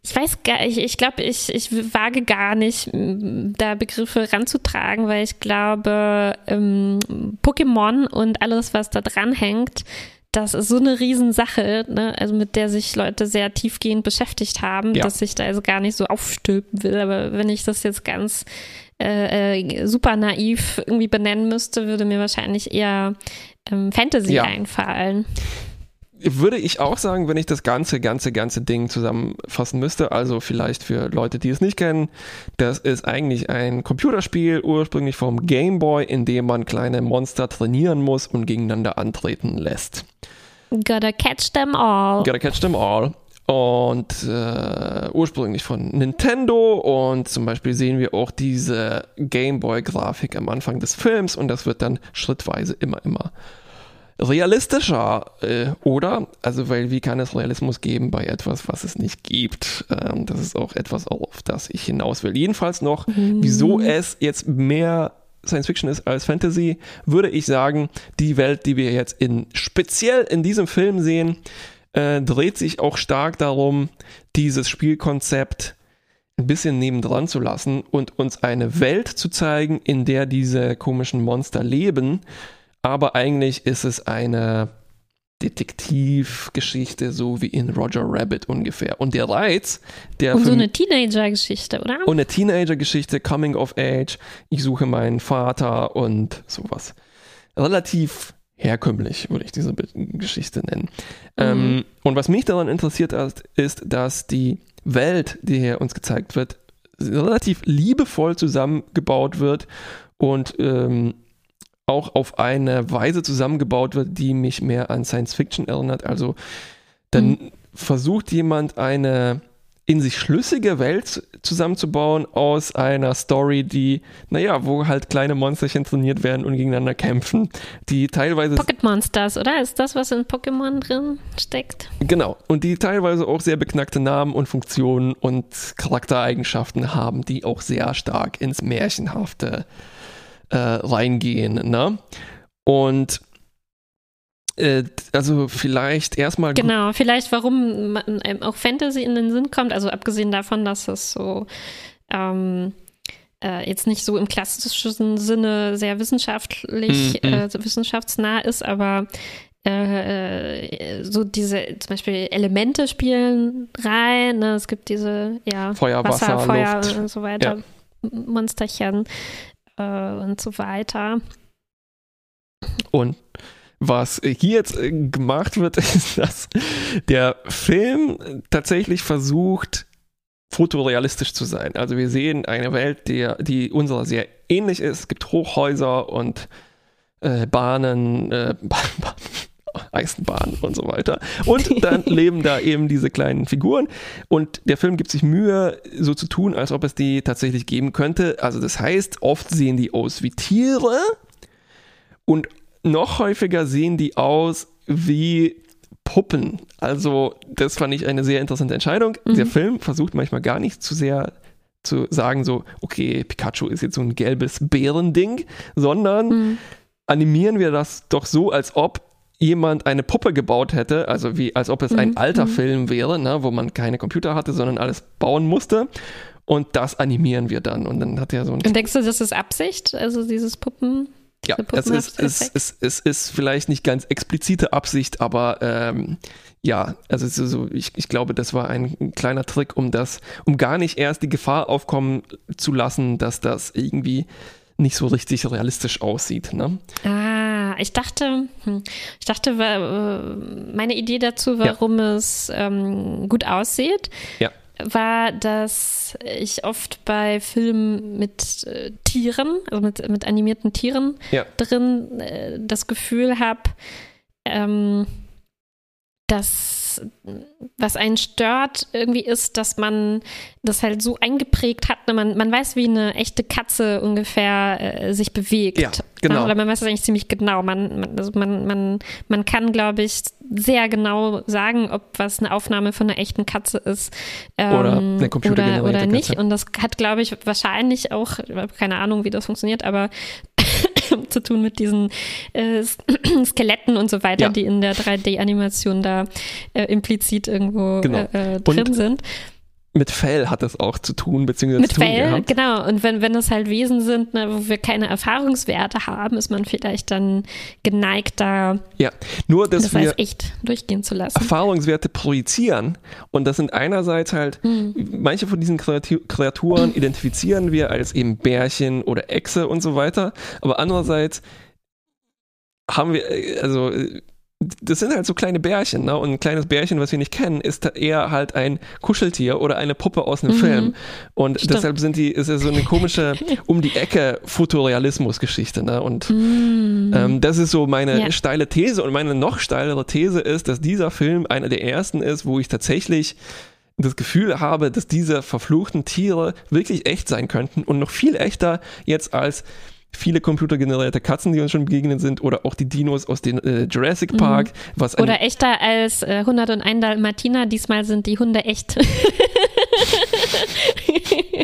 ich weiß gar ich, ich glaube, ich, ich wage gar nicht, da Begriffe ranzutragen, weil ich glaube, ähm, Pokémon und alles, was da dran hängt, das ist so eine Riesensache, ne? also mit der sich Leute sehr tiefgehend beschäftigt haben, ja. dass ich da also gar nicht so aufstülpen will. Aber wenn ich das jetzt ganz äh, äh, super naiv irgendwie benennen müsste, würde mir wahrscheinlich eher ähm, Fantasy ja. einfallen. Würde ich auch sagen, wenn ich das ganze, ganze, ganze Ding zusammenfassen müsste, also vielleicht für Leute, die es nicht kennen, das ist eigentlich ein Computerspiel, ursprünglich vom Game Boy, in dem man kleine Monster trainieren muss und gegeneinander antreten lässt. Gotta catch them all. Gotta catch them all. Und äh, ursprünglich von Nintendo und zum Beispiel sehen wir auch diese Gameboy-Grafik am Anfang des Films und das wird dann schrittweise immer, immer realistischer, äh, oder? Also, weil wie kann es Realismus geben bei etwas, was es nicht gibt? Ähm, das ist auch etwas, auf das ich hinaus will. Jedenfalls noch, mhm. wieso es jetzt mehr Science Fiction ist als Fantasy, würde ich sagen, die Welt, die wir jetzt in speziell in diesem Film sehen, äh, dreht sich auch stark darum, dieses Spielkonzept ein bisschen nebendran zu lassen und uns eine Welt zu zeigen, in der diese komischen Monster leben aber eigentlich ist es eine Detektivgeschichte, so wie in Roger Rabbit ungefähr. Und der Reiz, der. Und so eine Teenager-Geschichte, oder? Und eine Teenager-Geschichte, Coming of Age, ich suche meinen Vater und sowas. Relativ herkömmlich, würde ich diese Geschichte nennen. Mhm. Ähm, und was mich daran interessiert hat, ist, dass die Welt, die hier uns gezeigt wird, relativ liebevoll zusammengebaut wird und ähm, auch auf eine Weise zusammengebaut wird, die mich mehr an Science Fiction erinnert. Also dann mhm. versucht jemand eine in sich schlüssige Welt zusammenzubauen aus einer Story, die, naja, wo halt kleine Monsterchen trainiert werden und gegeneinander kämpfen, die teilweise... Pocket Monsters, oder? Ist das, was in Pokémon drin steckt? Genau. Und die teilweise auch sehr beknackte Namen und Funktionen und Charaktereigenschaften haben, die auch sehr stark ins Märchenhafte äh, reingehen. Ne? Und äh, also vielleicht erstmal. Genau, vielleicht warum einem auch Fantasy in den Sinn kommt, also abgesehen davon, dass es so ähm, äh, jetzt nicht so im klassischen Sinne sehr wissenschaftlich, mm -hmm. äh, wissenschaftsnah ist, aber äh, äh, so diese zum Beispiel Elemente spielen rein. Ne? Es gibt diese ja, Feuer, Wasser, Wasser Feuer Luft. und so weiter, ja. Monsterchen äh, und so weiter. Und was hier jetzt äh, gemacht wird, *laughs* ist, dass der Film tatsächlich versucht, fotorealistisch zu sein. Also wir sehen eine Welt, die, die unserer sehr ähnlich ist. Es gibt Hochhäuser und äh, Bahnen, äh, *laughs* Eisenbahn und so weiter. Und dann *laughs* leben da eben diese kleinen Figuren. Und der Film gibt sich Mühe, so zu tun, als ob es die tatsächlich geben könnte. Also das heißt, oft sehen die aus wie Tiere und noch häufiger sehen die aus wie Puppen. Also das fand ich eine sehr interessante Entscheidung. Mhm. Der Film versucht manchmal gar nicht zu sehr zu sagen, so, okay, Pikachu ist jetzt so ein gelbes Bärending, sondern mhm. animieren wir das doch so, als ob jemand eine Puppe gebaut hätte, also wie als ob es ein mhm. alter mhm. Film wäre, ne, wo man keine Computer hatte, sondern alles bauen musste. Und das animieren wir dann. Und dann hat er so ein. Und denkst du, das ist Absicht? Also dieses Puppen. Ja, es ist, es, es, es ist vielleicht nicht ganz explizite Absicht, aber ähm, ja, also so, ich, ich glaube, das war ein kleiner Trick, um das, um gar nicht erst die Gefahr aufkommen zu lassen, dass das irgendwie nicht so richtig realistisch aussieht. Ne? Ah, ich dachte, hm, ich dachte, äh, meine Idee dazu, warum ja. es ähm, gut aussieht, ja. war, dass ich oft bei Filmen mit äh, Tieren, also mit, mit animierten Tieren ja. drin, äh, das Gefühl habe, ähm, dass was einen stört irgendwie ist, dass man das halt so eingeprägt hat. Ne? Man, man weiß, wie eine echte Katze ungefähr äh, sich bewegt. Ja, genau. Oder man weiß das eigentlich ziemlich genau. Man, man, also man, man, man kann, glaube ich, sehr genau sagen, ob was eine Aufnahme von einer echten Katze ist. Ähm, oder eine oder, oder nicht. Katze. Und das hat, glaube ich, wahrscheinlich auch, ich habe keine Ahnung, wie das funktioniert, aber *laughs* zu tun mit diesen äh, *clears throat* Skeletten und so weiter, ja. die in der 3D-Animation da äh, implizit irgendwo genau. äh, drin und sind mit Fell hat das auch zu tun, beziehungsweise mit Fell, gehabt. genau. Und wenn, wenn das halt Wesen sind, ne, wo wir keine Erfahrungswerte haben, ist man vielleicht dann geneigt, da ja, nur, dass das wir echt durchgehen zu lassen. Erfahrungswerte projizieren. Und das sind einerseits halt, mhm. manche von diesen Kreaturen *laughs* identifizieren wir als eben Bärchen oder Echse und so weiter. Aber andererseits haben wir, also das sind halt so kleine Bärchen, ne? Und ein kleines Bärchen, was wir nicht kennen, ist eher halt ein Kuscheltier oder eine Puppe aus einem Mhm. Film. Und Stimmt. deshalb sind die, ist ja so eine komische um die Ecke Futurrealismus-Geschichte, ne? Und ähm, das ist so meine Mhm. Ja. steile These. Und meine noch steilere These ist, dass dieser Film einer der ersten ist, wo ich tatsächlich das Gefühl habe, dass diese verfluchten Tiere wirklich echt sein könnten und noch viel echter jetzt als viele computergenerierte Katzen, die uns schon begegnet sind, oder auch die Dinos aus den äh, Jurassic Park, was ein, Mhm. Oder echter als äh, 101 Dalmatiner. Diesmal sind die Hunde echt. *laughs*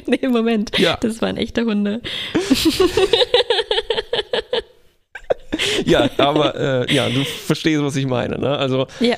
nee, Moment. Ja. Das waren echte Hunde. ja, aber äh, ja, du verstehst, was ich meine. Ne? Also Ja.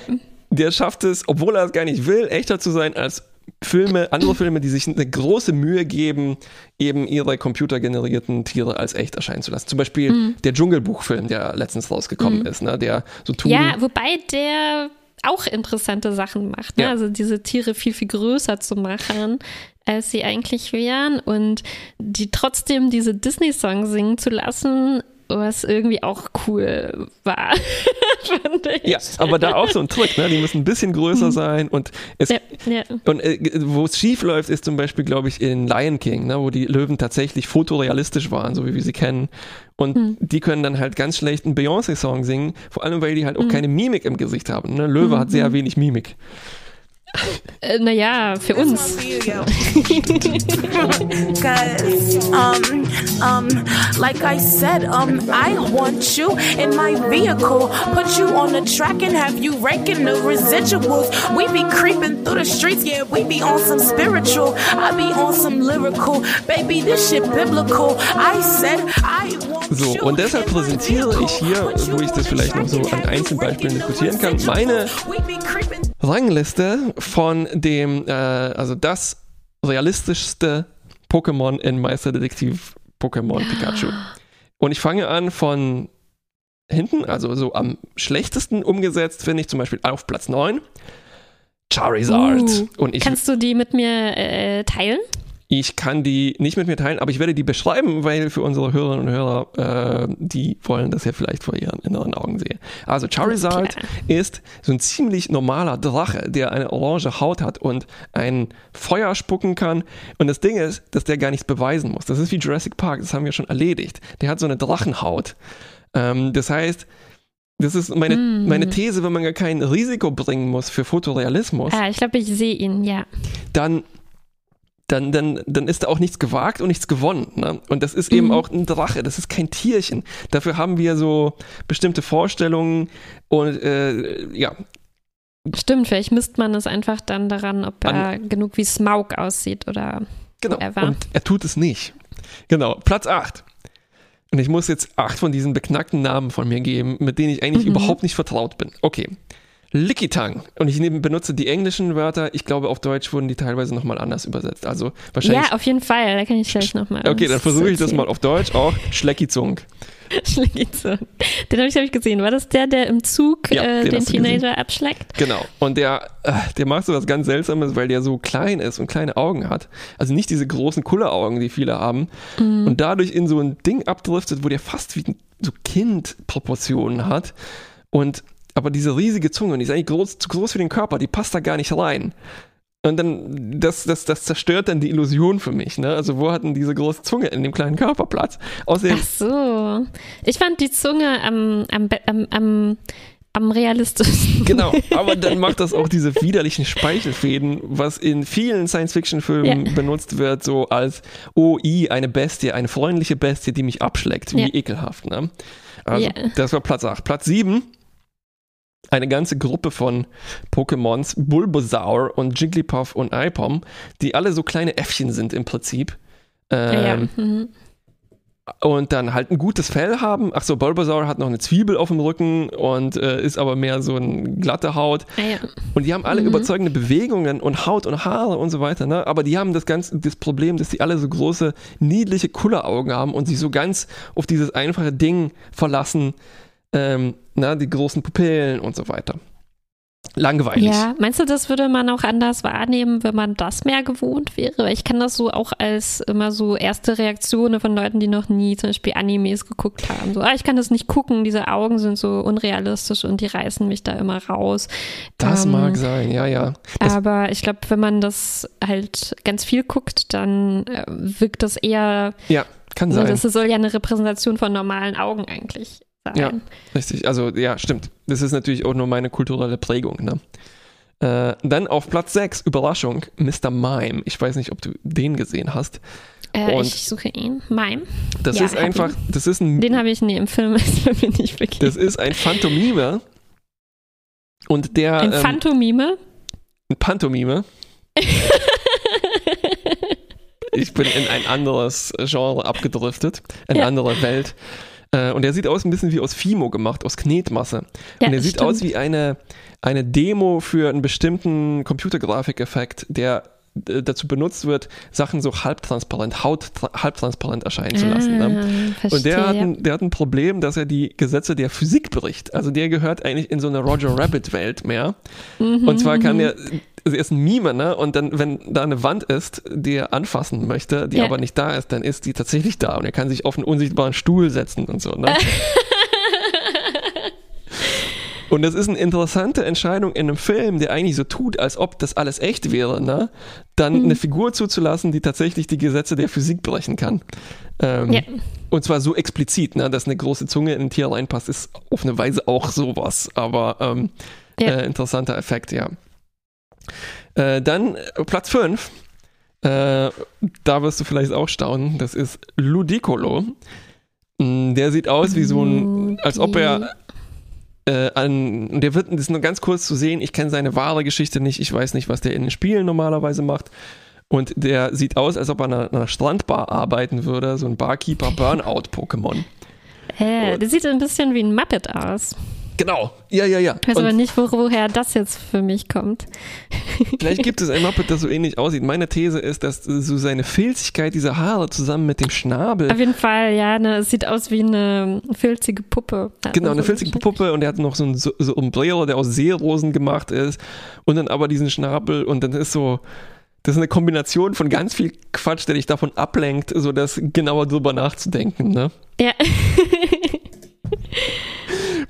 der schafft es, obwohl er es gar nicht will, echter zu sein als Filme, andere Filme, die sich eine große Mühe geben, eben ihre computergenerierten Tiere als echt erscheinen zu lassen. Zum Beispiel Mhm. der Dschungelbuchfilm, der letztens rausgekommen ist, ne? der so tun. Ja, wobei der auch interessante Sachen macht. Ne? Ja. Also diese Tiere viel, viel größer zu machen, als sie eigentlich wären und die trotzdem diese Disney-Songs singen zu lassen, was irgendwie auch cool war, *laughs* fand ich. Ja, aber da auch so ein Trick, ne? Die müssen ein bisschen größer sein und es Mhm. Ja, ja. und äh, wo es schief läuft, ist zum Beispiel, glaube ich, in Lion King, ne, wo die Löwen tatsächlich fotorealistisch waren, so wie wir sie kennen. Und Hm. die können dann halt ganz schlecht einen Beyoncé-Song singen, vor allem weil die halt auch Hm. keine Mimik im Gesicht haben. Ne? Löwe hat sehr wenig Mimik. Äh, naja, für uns. Cause, um, um, like I said, um, I want you in my vehicle. Put you on the track and have you raking the residuals. We be creeping through the streets, yeah, we be on some spiritual. I be on some lyrical. Baby, this shit biblical. I said, I want So, und deshalb präsentiere ich hier, wo ich das vielleicht noch so an raking the diskutieren kann, meine Rangliste von dem, äh, also das realistischste Pokémon in Meisterdetektiv Pokémon Pikachu. Und ich fange an von hinten, also so am schlechtesten umgesetzt, finde ich zum Beispiel auf Platz 9. Charizard. Uh, Und ich, Kannst du die mit mir äh, teilen? Ich kann die nicht mit mir teilen, aber ich werde die beschreiben, weil für unsere Hörerinnen und Hörer, äh, die wollen das ja vielleicht vor ihren inneren Augen sehen. Also Charizard ist so ein ziemlich normaler Drache, der eine orange Haut hat und ein Feuer spucken kann. Und das Ding ist, dass der gar nichts beweisen muss. Das ist wie Jurassic Park, das haben wir schon erledigt. Der hat so eine Drachenhaut. Ähm, das heißt, das ist meine, Mm. meine These, wenn man gar kein Risiko bringen muss für Fotorealismus, Ah, ich glaube, ich sehe ihn, ja. dann, dann, dann, dann ist da auch nichts gewagt und nichts gewonnen. Ne? Und das ist eben Mhm. auch ein Drache, das ist kein Tierchen. Dafür haben wir so bestimmte Vorstellungen und äh, ja, Stimmt, vielleicht misst man es einfach dann daran, ob er An- genug wie Smaug aussieht oder. genau. Whatever. Und er tut es nicht. Genau, Platz 8. Und ich muss jetzt acht von diesen beknackten Namen von mir geben, mit denen ich eigentlich Mhm. überhaupt nicht vertraut bin. Okay. Lickitung. Und ich benutze die englischen Wörter. Ich glaube, auf Deutsch wurden die teilweise nochmal anders übersetzt. Also wahrscheinlich. Ja, auf jeden Fall. Da kann ich gleich nochmal. okay, dann versuche ich das mal auf Deutsch auch. Schleckizung. *laughs* Schleckizo. Den habe ich, glaube ich, gesehen. War das der, der im Zug Ja, äh, den den gesehen. Teenager abschleckt? Genau. Und der, äh, der macht so was ganz Seltsames, weil der so klein ist und kleine Augen hat. Also nicht diese großen Kulleraugen, die viele haben. Mhm. Und dadurch in so ein Ding abdriftet, wo der fast wie so Kindproportionen hat. Und aber diese riesige Zunge, und die ist eigentlich groß, zu groß für den Körper, die passt da gar nicht rein. Und dann, das, das, das zerstört dann die Illusion für mich. Ne? Also, wo hat denn diese große Zunge in dem kleinen Körper Platz? Außerdem, Ach so. Ich fand die Zunge am, am, am, am, am realistischsten. Genau, *laughs* aber dann macht das auch diese widerlichen Speichelfäden, was in vielen Science-Fiction-Filmen Ja. benutzt wird, so als, oh, i, eine Bestie, eine freundliche Bestie, die mich abschleckt. Wie Ja. ekelhaft, ne? Also, Ja. das war Platz 8. Platz 7, eine ganze Gruppe von Pokémons, Bulbasaur und Jigglypuff und Ipom, die alle so kleine Äffchen sind im Prinzip. Ja, ja. Ähm, Mhm. und dann halt ein gutes Fell haben. Ach so, Bulbasaur hat noch eine Zwiebel auf dem Rücken und äh, ist aber mehr so ein glatte Haut. Ah, ja. Und die haben alle Mhm. überzeugende Bewegungen und Haut und Haare und so weiter, ne? Aber die haben das ganze das Problem, dass die alle so große, niedliche Kulleraugen haben und sich so ganz auf dieses einfache Ding verlassen, ähm, na, die großen Pupillen und so weiter. langweilig. Ja, meinst du, das würde man auch anders wahrnehmen, wenn man das mehr gewohnt wäre? Weil ich kann das so auch als immer so erste Reaktionen von Leuten, die noch nie zum Beispiel Animes geguckt haben. So, ah, ich kann das nicht gucken, diese Augen sind so unrealistisch und die reißen mich da immer raus. Das Ähm, mag sein, ja, ja. Das, Aber ich glaube, wenn man das halt ganz viel guckt, dann äh, wirkt das eher, ja, kann sein. das soll ja eine Repräsentation von normalen Augen eigentlich sein. Ja. Richtig, also ja, stimmt. Das ist natürlich auch nur meine kulturelle Prägung. Ne? Äh, dann auf Platz 6, Überraschung, Mr. Mime. Ich weiß nicht, ob du den gesehen hast. Äh, ich suche ihn. Mime. Das Ja, ist einfach, das ist ein, Den habe ich nie im Film, *laughs* ist mir nicht wirklich. das ist ein Phantomime. Und der, Ein ähm, Phantomime. ein Pantomime. *laughs* Ich bin in ein anderes Genre abgedriftet, eine Ja. andere Welt. Äh, und der sieht aus ein bisschen wie aus Fimo gemacht, aus Knetmasse. Ja, und der sieht stimmt. aus wie eine, eine Demo für einen bestimmten Computergrafikeffekt, der äh, dazu benutzt wird, Sachen so halbtransparent, Haut tra- halbtransparent erscheinen zu lassen. Ne? Ah, Und der hat, ein, der hat ein Problem, dass er die Gesetze der Physik bricht. Also der gehört eigentlich in so eine Roger Rabbit-Welt mehr. Mhm, Und zwar kann der, also er ist ein Mime, ne? Und dann, wenn da eine Wand ist, die er anfassen möchte, die Ja. aber nicht da ist, dann ist die tatsächlich da und er kann sich auf einen unsichtbaren Stuhl setzen und so, ne? *laughs* Und das ist eine interessante Entscheidung in einem Film, der eigentlich so tut, als ob das alles echt wäre, ne? Dann Mhm. eine Figur zuzulassen, die tatsächlich die Gesetze der Physik brechen kann. Ähm, Ja. Und zwar so explizit, ne? Dass eine große Zunge in ein Tier reinpasst, ist auf eine Weise auch sowas. Aber ähm, Ja. äh, interessanter Effekt, ja. Äh, dann äh, Platz 5. Äh, da wirst du vielleicht auch staunen. Das ist Ludicolo. Mm, Der sieht aus wie so ein, als ob er äh, an, der wird, das ist nur ganz kurz zu sehen, ich kenne seine wahre Geschichte nicht, ich weiß nicht, was der in den Spielen normalerweise macht. Und der sieht aus, als ob er an einer, einer Strandbar arbeiten würde, so ein Barkeeper-Burnout-Pokémon. Äh, der sieht ein bisschen wie ein Muppet aus. Genau, ja, ja, ja. Ich weiß aber Und nicht, wo, woher das jetzt für mich kommt. *laughs* vielleicht gibt es ein Muppet, das so ähnlich aussieht. Meine These ist, dass so seine Filzigkeit dieser Haare zusammen mit dem Schnabel Auf jeden Fall, ja, ne, es sieht aus wie eine filzige Puppe. Genau, eine Also, filzige Puppe und er hat noch so ein so, so Umbrello, der aus Seerosen gemacht ist und dann aber diesen Schnabel und dann ist so, das ist eine Kombination von ganz viel Quatsch, der dich davon ablenkt, so das genauer drüber nachzudenken. Ne? Ja, *laughs*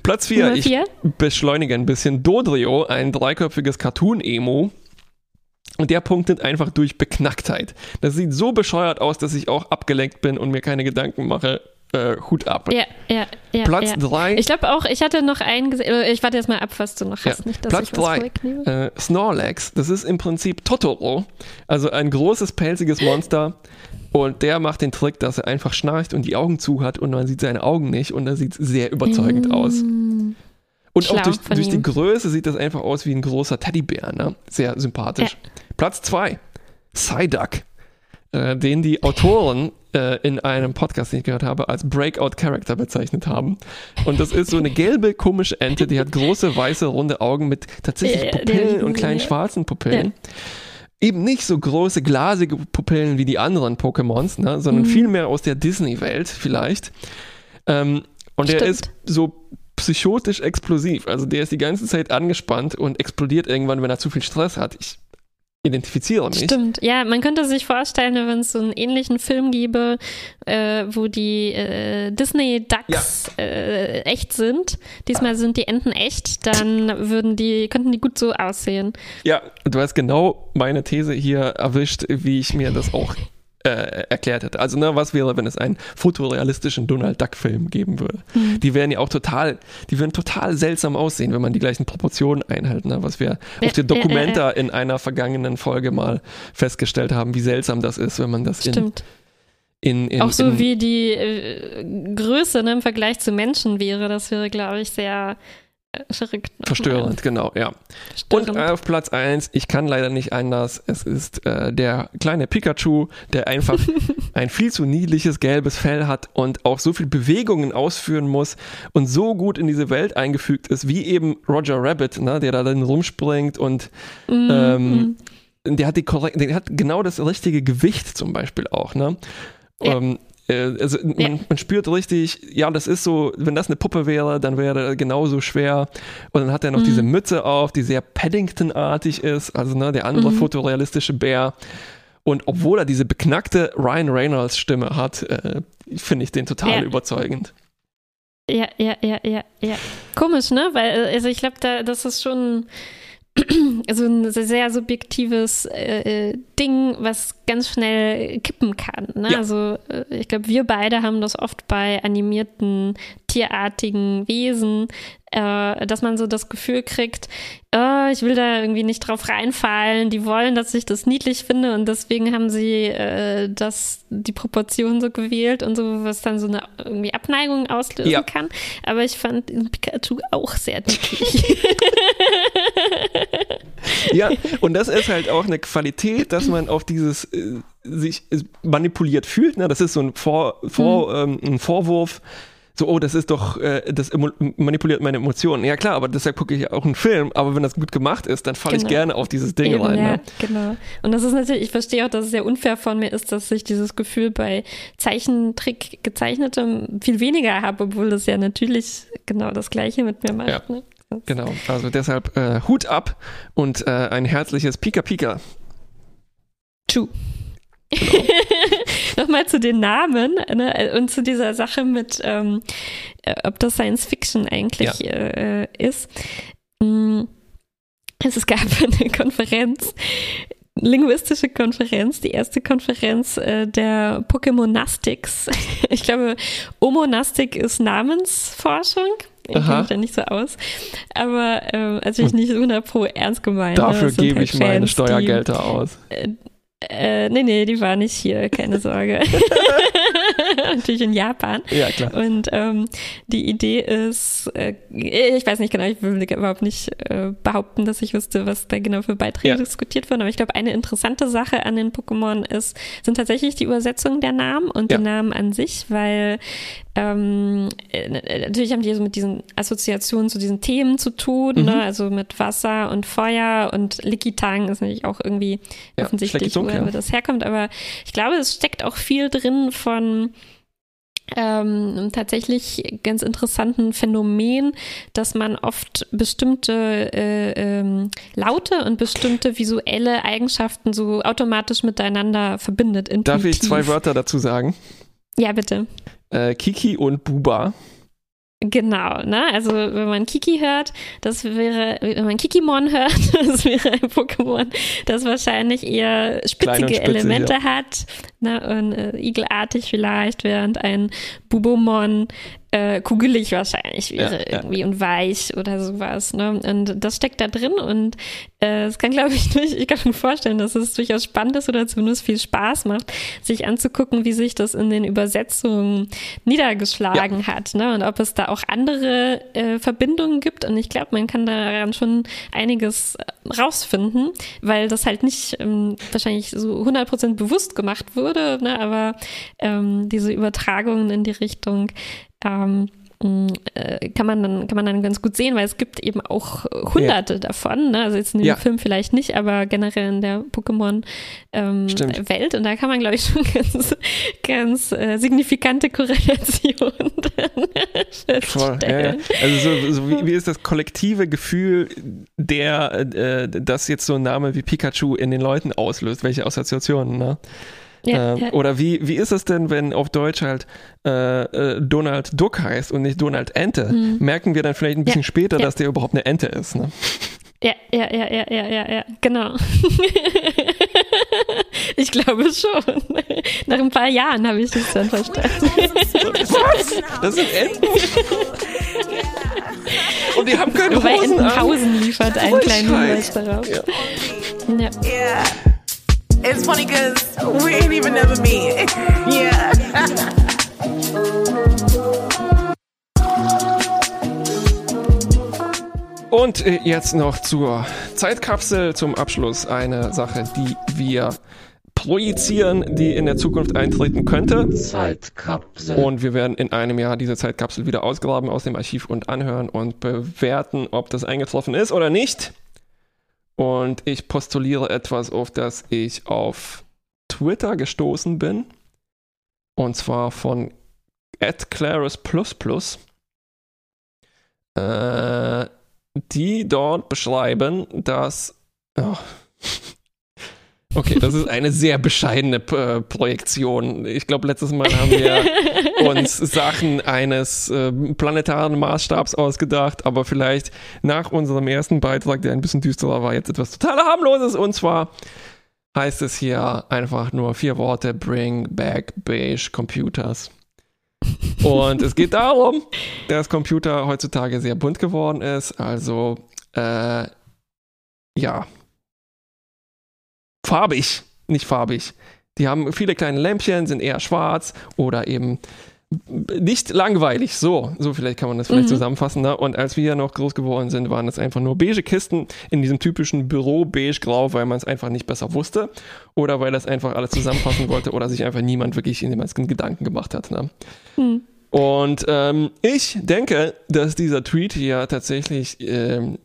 Platz 4, Nummer ich beschleunige ein bisschen. Dodrio, ein dreiköpfiges Cartoon-Emo. Und der punktet einfach durch Beknacktheit. Das sieht so bescheuert aus, dass ich auch abgelenkt bin und mir keine Gedanken mache. Äh, Hut ab. ja, ja, ja. Platz ja. 3. Ich glaube auch, ich hatte noch einen gesehen. äh, Ich warte jetzt mal ab, was du noch Ja. hast. Nicht, dass Platz ich was drei. vorwegnehme. Äh, Snorlax, das ist im Prinzip Totoro, also ein großes pelziges Monster. Und der macht den Trick, dass er einfach schnarcht und die Augen zu hat und man sieht seine Augen nicht und das sieht sehr überzeugend aus. Mm. Und auch schlau durch, von durch die. Größe sieht das einfach aus wie ein großer Teddybär, ne? Sehr sympathisch. Platz zwei, Psyduck, äh, den die Autoren in einem Podcast, den ich gehört habe, als Breakout Character bezeichnet haben. Und das ist so eine gelbe, komische Ente, die hat große, weiße, runde Augen mit tatsächlich Pupillen und kleinen schwarzen Pupillen. Eben nicht so große, glasige Pupillen wie die anderen Pokémons, ne? sondern Mhm. viel mehr aus der Disney-Welt vielleicht. Ähm, und der Stimmt. ist so psychotisch explosiv. Also der ist die ganze Zeit angespannt und explodiert irgendwann, wenn er zu viel Stress hat. Ich identifiziere mich. Stimmt, ja, man könnte sich vorstellen, wenn es so einen ähnlichen Film gäbe, äh, wo die äh, Disney-Ducks äh, echt sind. Diesmal sind die Enten echt, dann würden die, könnten die gut so aussehen. Ja, du hast genau meine These hier erwischt, wie ich mir das auch äh, erklärt hätte. Also, ne, was wäre, wenn es einen fotorealistischen Donald Duck-Film geben würde? Mhm. Die wären ja auch total, die würden total seltsam aussehen, wenn man die gleichen Proportionen einhält, ne? was wir Ja, auf der ja, Documenta in einer vergangenen Folge mal festgestellt haben, wie seltsam das ist, wenn man das in, Stimmt. in, in Auch so in, wie die äh, Größe ne, im Vergleich zu Menschen wäre, das wäre, glaube ich, sehr äh, verrückt. verstörend, genau, ja. Und Verstörend. auf Platz 1, ich kann leider nicht anders, es ist äh, der kleine Pikachu, der einfach *laughs* ein viel zu niedliches gelbes Fell hat und auch so viel Bewegungen ausführen muss und so gut in diese Welt eingefügt ist, wie eben Roger Rabbit, ne, der da dann rumspringt und Mm, ähm, der hat die korrekt, der hat genau das richtige Gewicht zum Beispiel auch, ne? Ja. Ähm, Äh, also man, Ja. man spürt richtig, ja, das ist so, wenn das eine Puppe wäre, dann wäre er genauso schwer. Und dann hat er noch Mhm. diese Mütze auf, die sehr Paddington-artig ist, also ne, der andere Mhm. fotorealistische Bär. Und obwohl er diese beknackte Ryan Reynolds Stimme hat, äh, finde ich den total Ja. überzeugend. Ja, ja, ja, ja, ja. Komisch, ne? Weil, äh, also ich glaube, da, das ist schon *clears throat* so ein sehr subjektives äh, äh, Ding, was ganz schnell kippen kann. Ne? Ja. Also äh, ich glaube, wir beide haben das oft bei animierten, tierartigen Wesen, äh, dass man so das Gefühl kriegt, äh, ich will da irgendwie nicht drauf reinfallen, die wollen, dass ich das niedlich finde und deswegen haben sie äh, das, die Proportion so gewählt und so, was dann so eine irgendwie Abneigung auslösen Ja. kann. Aber ich fand Pikachu auch sehr niedlich. *laughs* *laughs* Ja, und das ist halt auch eine Qualität, dass man auf dieses äh, sich äh, manipuliert fühlt. Ne? Das ist so ein, Vor, Vor, ähm, ein Vorwurf. So, oh, das ist doch, äh, das manipuliert meine Emotionen. Ja klar, aber deshalb gucke ich auch einen Film. Aber wenn das gut gemacht ist, dann falle ich Genau. gerne auf dieses Ding Eben, rein. ja, Ne? genau. Und das ist natürlich, ich verstehe auch, dass es sehr unfair von mir ist, dass ich dieses Gefühl bei Zeichentrick gezeichnetem viel weniger habe, obwohl das ja natürlich genau das Gleiche mit mir macht. Ja. Ne? Genau, also deshalb äh, Hut ab und äh, ein herzliches Pika Pika. True. *laughs* Nochmal zu den Namen ne, und zu dieser Sache mit, ähm, äh, ob das Science Fiction eigentlich äh, ist. Mm, Also es gab *laughs* eine Konferenz, linguistische Konferenz, die erste Konferenz äh, der Pokémonastics. *laughs* Ich glaube, Omonastik ist Namensforschung. Ich kenne mich da nicht so aus. Aber ähm, also ich nicht 100 pro ernst gemeint. ne? Dafür gebe halt ich meine Fans, die- Steuergelder aus. äh, nee, nee, die war nicht hier, keine Sorge. *laughs* *laughs* Natürlich in Japan. Ja, klar. Und ähm, die Idee ist, äh, ich weiß nicht genau, ich will überhaupt nicht äh, behaupten, dass ich wüsste, was da genau für Beiträge Ja. diskutiert wurden, aber ich glaube, eine interessante Sache an den Pokémon ist, sind tatsächlich die Übersetzungen der Namen und Ja. die Namen an sich, weil ähm, äh, natürlich haben die so mit diesen Assoziationen zu diesen Themen zu tun, Mhm. ne? also mit Wasser und Feuer und Likitang ist natürlich auch irgendwie Ja, offensichtlich, woher ja. das herkommt, aber ich glaube, es steckt auch viel drin von ähm, tatsächlich ganz interessanten Phänomen, dass man oft bestimmte äh, ähm, Laute und bestimmte visuelle Eigenschaften so automatisch miteinander verbindet. Darf ich intuitiv. zwei Wörter dazu sagen? Ja, bitte. Äh, Kiki und Buba. Genau, ne? Also wenn man Kiki hört, das wäre, wenn man Kikimon hört, *laughs* das wäre ein Pokémon, das wahrscheinlich eher spitzige spitzig, Elemente ja. hat, ne? Und äh, igelartig vielleicht, während ein Bubomon äh, kugelig wahrscheinlich wäre Ja, ja. irgendwie und weich oder sowas, ne? Und das steckt da drin und äh, es kann, glaube ich, *laughs* nicht, ich kann mir vorstellen, dass es durchaus spannend ist oder zumindest viel Spaß macht, sich anzugucken, wie sich das in den Übersetzungen niedergeschlagen hat, ne? Und ob es da auch andere äh, Verbindungen gibt. Und ich glaube, man kann daran schon einiges äh, rausfinden, weil das halt nicht ähm, wahrscheinlich so 100% bewusst gemacht wurde, ne? aber ähm, diese Übertragungen in die Richtung ähm, äh, kann man dann kann man dann ganz gut sehen, weil es gibt eben auch hunderte davon, ne? also jetzt in dem Ja. Film vielleicht nicht, aber generell in der Pokémon ähm, und da kann man glaube ich schon *laughs* ganz ganz äh, signifikante Korrelationen *laughs* Voll, ja, ja. feststellen. Also so, so wie, wie ist das kollektive Gefühl, der äh, das jetzt so ein Name wie Pikachu in den Leuten auslöst? Welche Assoziationen, ne? Ja, ähm, ja. Oder wie, wie ist es denn, wenn auf Deutsch halt äh, äh, Donald Duck heißt und nicht Donald Ente? Merken wir dann vielleicht ein bisschen Mhm. Ja, später, ja. dass der überhaupt eine Ente ist, ne? Ja, ja, ja, ja, ja, ja, ja, genau. *laughs* ich glaube schon. Nach ein paar Jahren habe ich das dann verstanden. Das sind Enten? *laughs* Und die haben keine Wobei Hosen an. Entenhausen liefert einen kleinen. Hinweis darauf. Ja. Ja. It's funny because we ain't even never meet. *laughs* Yeah. Und äh, jetzt noch zur Zeitkapsel zum Abschluss eine Sache, die wir projizieren, die in der Zukunft eintreten könnte. Zeitkapsel. Und wir werden in einem Jahr diese Zeitkapsel wieder ausgraben aus dem Archiv und anhören und bewerten, ob das eingetroffen ist oder nicht. Und ich postuliere etwas, auf das ich auf Twitter gestoßen bin. und zwar von Clarus äh, die dort beschreiben, dass. Oh. Okay, das ist eine sehr bescheidene äh, Projektion. Ich glaube, letztes Mal haben wir *laughs* uns Sachen eines äh, planetaren Maßstabs ausgedacht, aber vielleicht nach unserem ersten Beitrag, der ein bisschen düsterer war, jetzt etwas total harmloses. Und zwar heißt es hier einfach nur vier Worte: Bring back beige computers. Und es geht darum, dass Computer heutzutage sehr bunt geworden ist. Also, äh, ja, farbig, nicht farbig. Die haben viele kleine Lämpchen, sind eher schwarz oder eben nicht langweilig. So, so vielleicht kann man das vielleicht mhm. zusammenfassen. Ne? Und als wir noch groß geworden sind, waren das einfach nur beige Kisten in diesem typischen Büro beige-grau, weil man es einfach nicht besser wusste oder weil das einfach alles zusammenfassen wollte oder sich einfach niemand wirklich in den meisten Gedanken gemacht hat. Ne? Mhm. Und ähm, ich denke, dass dieser Tweet hier tatsächlich ähm,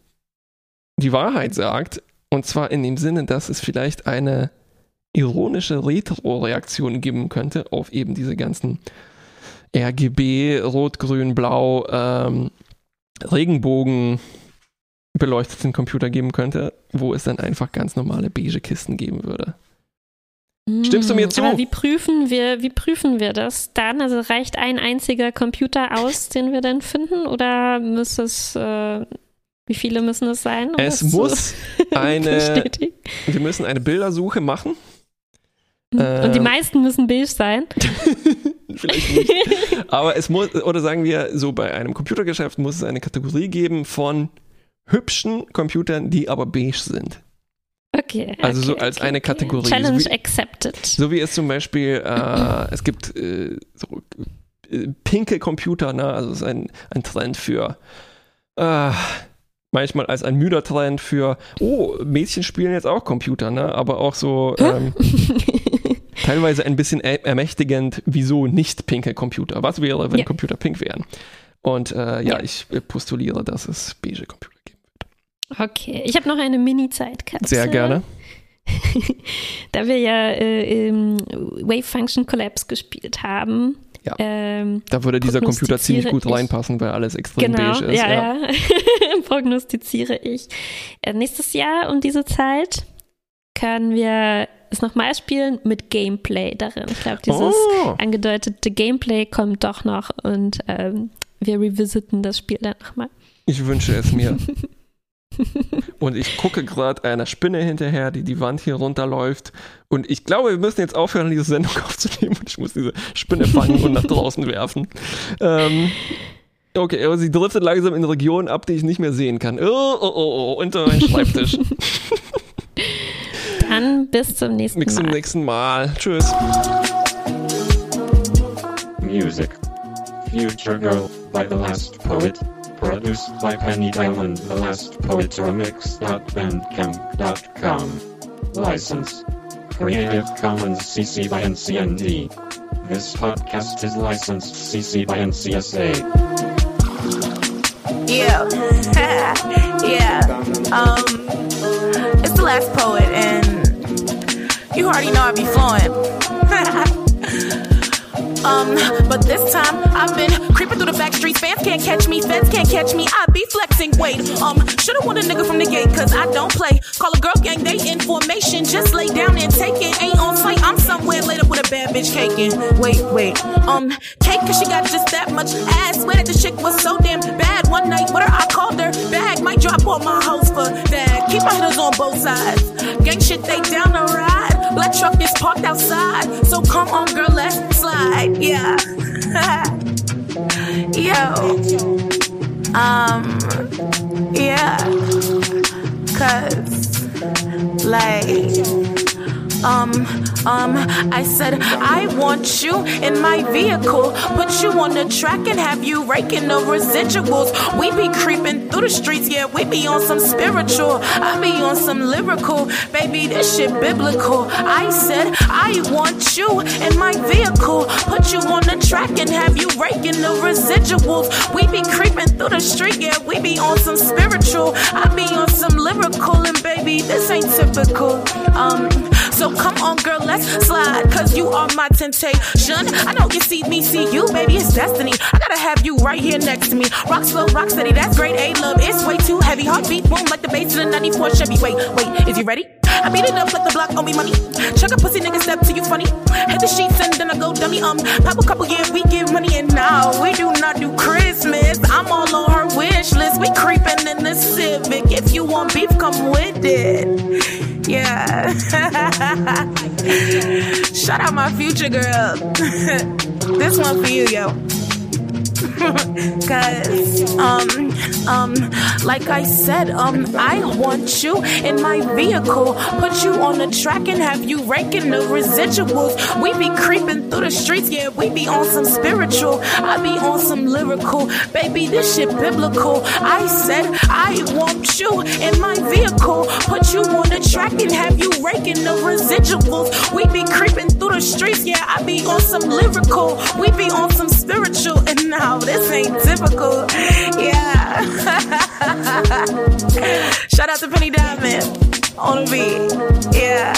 die Wahrheit sagt. Und zwar in dem Sinne, dass es vielleicht eine ironische Retro-Reaktion geben könnte auf eben diese ganzen RGB, Rot, Grün, Blau, ähm, Regenbogen beleuchteten Computer geben könnte, wo es dann einfach ganz normale beige Kisten geben würde. Stimmst du mir zu? Aber wie prüfen wir, wie prüfen wir das dann? Also reicht ein einziger Computer aus, den wir dann finden, oder muss es, äh, wie viele müssen es sein? Um es muss *laughs* eine, wir müssen eine Bildersuche machen. Und die ähm. meisten müssen beige sein. *laughs* vielleicht nicht. Aber es muss, oder sagen wir, so bei einem Computergeschäft muss es eine Kategorie geben von hübschen Computern, die aber beige sind. Okay. Also okay, so als okay, eine Kategorie. Challenge so wie, accepted. So wie es zum Beispiel, äh, es gibt äh, so, äh, pinke Computer, ne? also es ist ein, ein Trend für äh, manchmal als ein müder Trend für, oh, Mädchen spielen jetzt auch Computer, ne? aber auch so ähm, *laughs* teilweise ein bisschen ermächtigend, wieso nicht pinke Computer? Was wäre, wenn ja. Computer pink wären? Und äh, ja, ja, ich postuliere, dass es beige Computer geben wird. Okay, ich habe noch eine Mini-Zeitkapsel. Sehr gerne. *laughs* da wir ja äh, Wave Function Collapse gespielt haben. Ja. Ähm, da würde dieser Computer ziemlich gut reinpassen, weil alles extrem genau, beige ist. Ja, ja. ja. *laughs* prognostiziere ich. Äh, nächstes Jahr um diese Zeit können wir es nochmal spielen mit Gameplay darin. Ich glaube, dieses oh. angedeutete Gameplay kommt doch noch und ähm, wir revisiten das Spiel dann nochmal. Ich wünsche es mir. *laughs* und ich gucke gerade einer Spinne hinterher, die die Wand hier runterläuft. Und ich glaube, wir müssen jetzt aufhören, diese Sendung *laughs* aufzunehmen. Und ich muss diese Spinne fangen und nach draußen werfen. Ähm, okay, aber sie driftet langsam in Regionen ab, die ich nicht mehr sehen kann. Oh, oh, oh, oh unter meinen Schreibtisch. *laughs* Dann bis zum nächsten Mal. Bis zum nächsten Mal. Tschüss. Music. Future Girl by The Last Poet. Produced by Penny Diamond, The Last Poet to Remix.bandcamp.com. License. Creative Commons CC by NCND. This podcast is licensed CC by NCSA. Yeah. *laughs* yeah. Um, it's the last poet, and you already know I be flowing. *laughs* Um, but this time I've been creeping through the back streets. Fans can't catch me, feds can't catch me. I be flexing. Wait, um, should've won a nigga from the gate, cause I don't play. Call a girl gang, they in formation. Just lay down and take it. Ain't on site, I'm somewhere laid up with a bad bitch caking. Wait, wait, um, cake, cause she got just that much ass. Swear that the chick was so damn bad. One night her, I called her bag. Might drop on my house for that. Keep my hitters on both sides. Gang shit, they down the ride. Black truck is parked outside. So come on, girl, let's slide yeah. *laughs* Yo. Um, yeah. Cause, like, um, um, I said, I want you in my vehicle. Put you on the track and have you raking the residuals. We be creeping through the streets, yeah, we be on some spiritual. I be on some lyrical. Baby, this shit biblical. I said, I want you in my vehicle. Put you on the track and have you raking the residuals. We be creeping through the street, yeah, we be on some spiritual. I be on some lyrical, and baby, this ain't typical. Um, So come on, girl, let's slide, cause you are my temptation. I know you see me, see you, baby, it's destiny. I gotta have you right here next to me. Rock slow, rock steady, that's great A love. It's way too heavy. Heartbeat boom like the bass in the 94 Chevy. Wait, wait, is you ready? I beat it up like the block owe me money. Chuck a pussy nigga step to you funny. Hit the sheets and then I go dummy. Um, pop a couple, yeah, we give money and now we do not do Christmas. I'm all on her wish list. We creeping in the Civic. If you want beef, come with it. Yeah. *laughs* Shout out my future girl. *laughs* this one for you, yo. Cause, um, um, like I said, um, I want you in my vehicle. Put you on the track and have you raking the residuals. We be creeping through the streets, yeah, we be on some spiritual. I be on some lyrical. Baby, this shit biblical. I said, I want you in my vehicle. Put you on the track and have you raking the residuals. We be creeping through the streets, yeah, I be on some lyrical. We be on some spiritual. And now Oh, this ain't typical. Yeah. *laughs* Shout out to Penny Diamond on the beat. Yeah.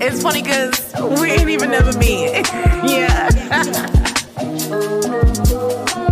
It's funny because we ain't even never met. *laughs* yeah. *laughs*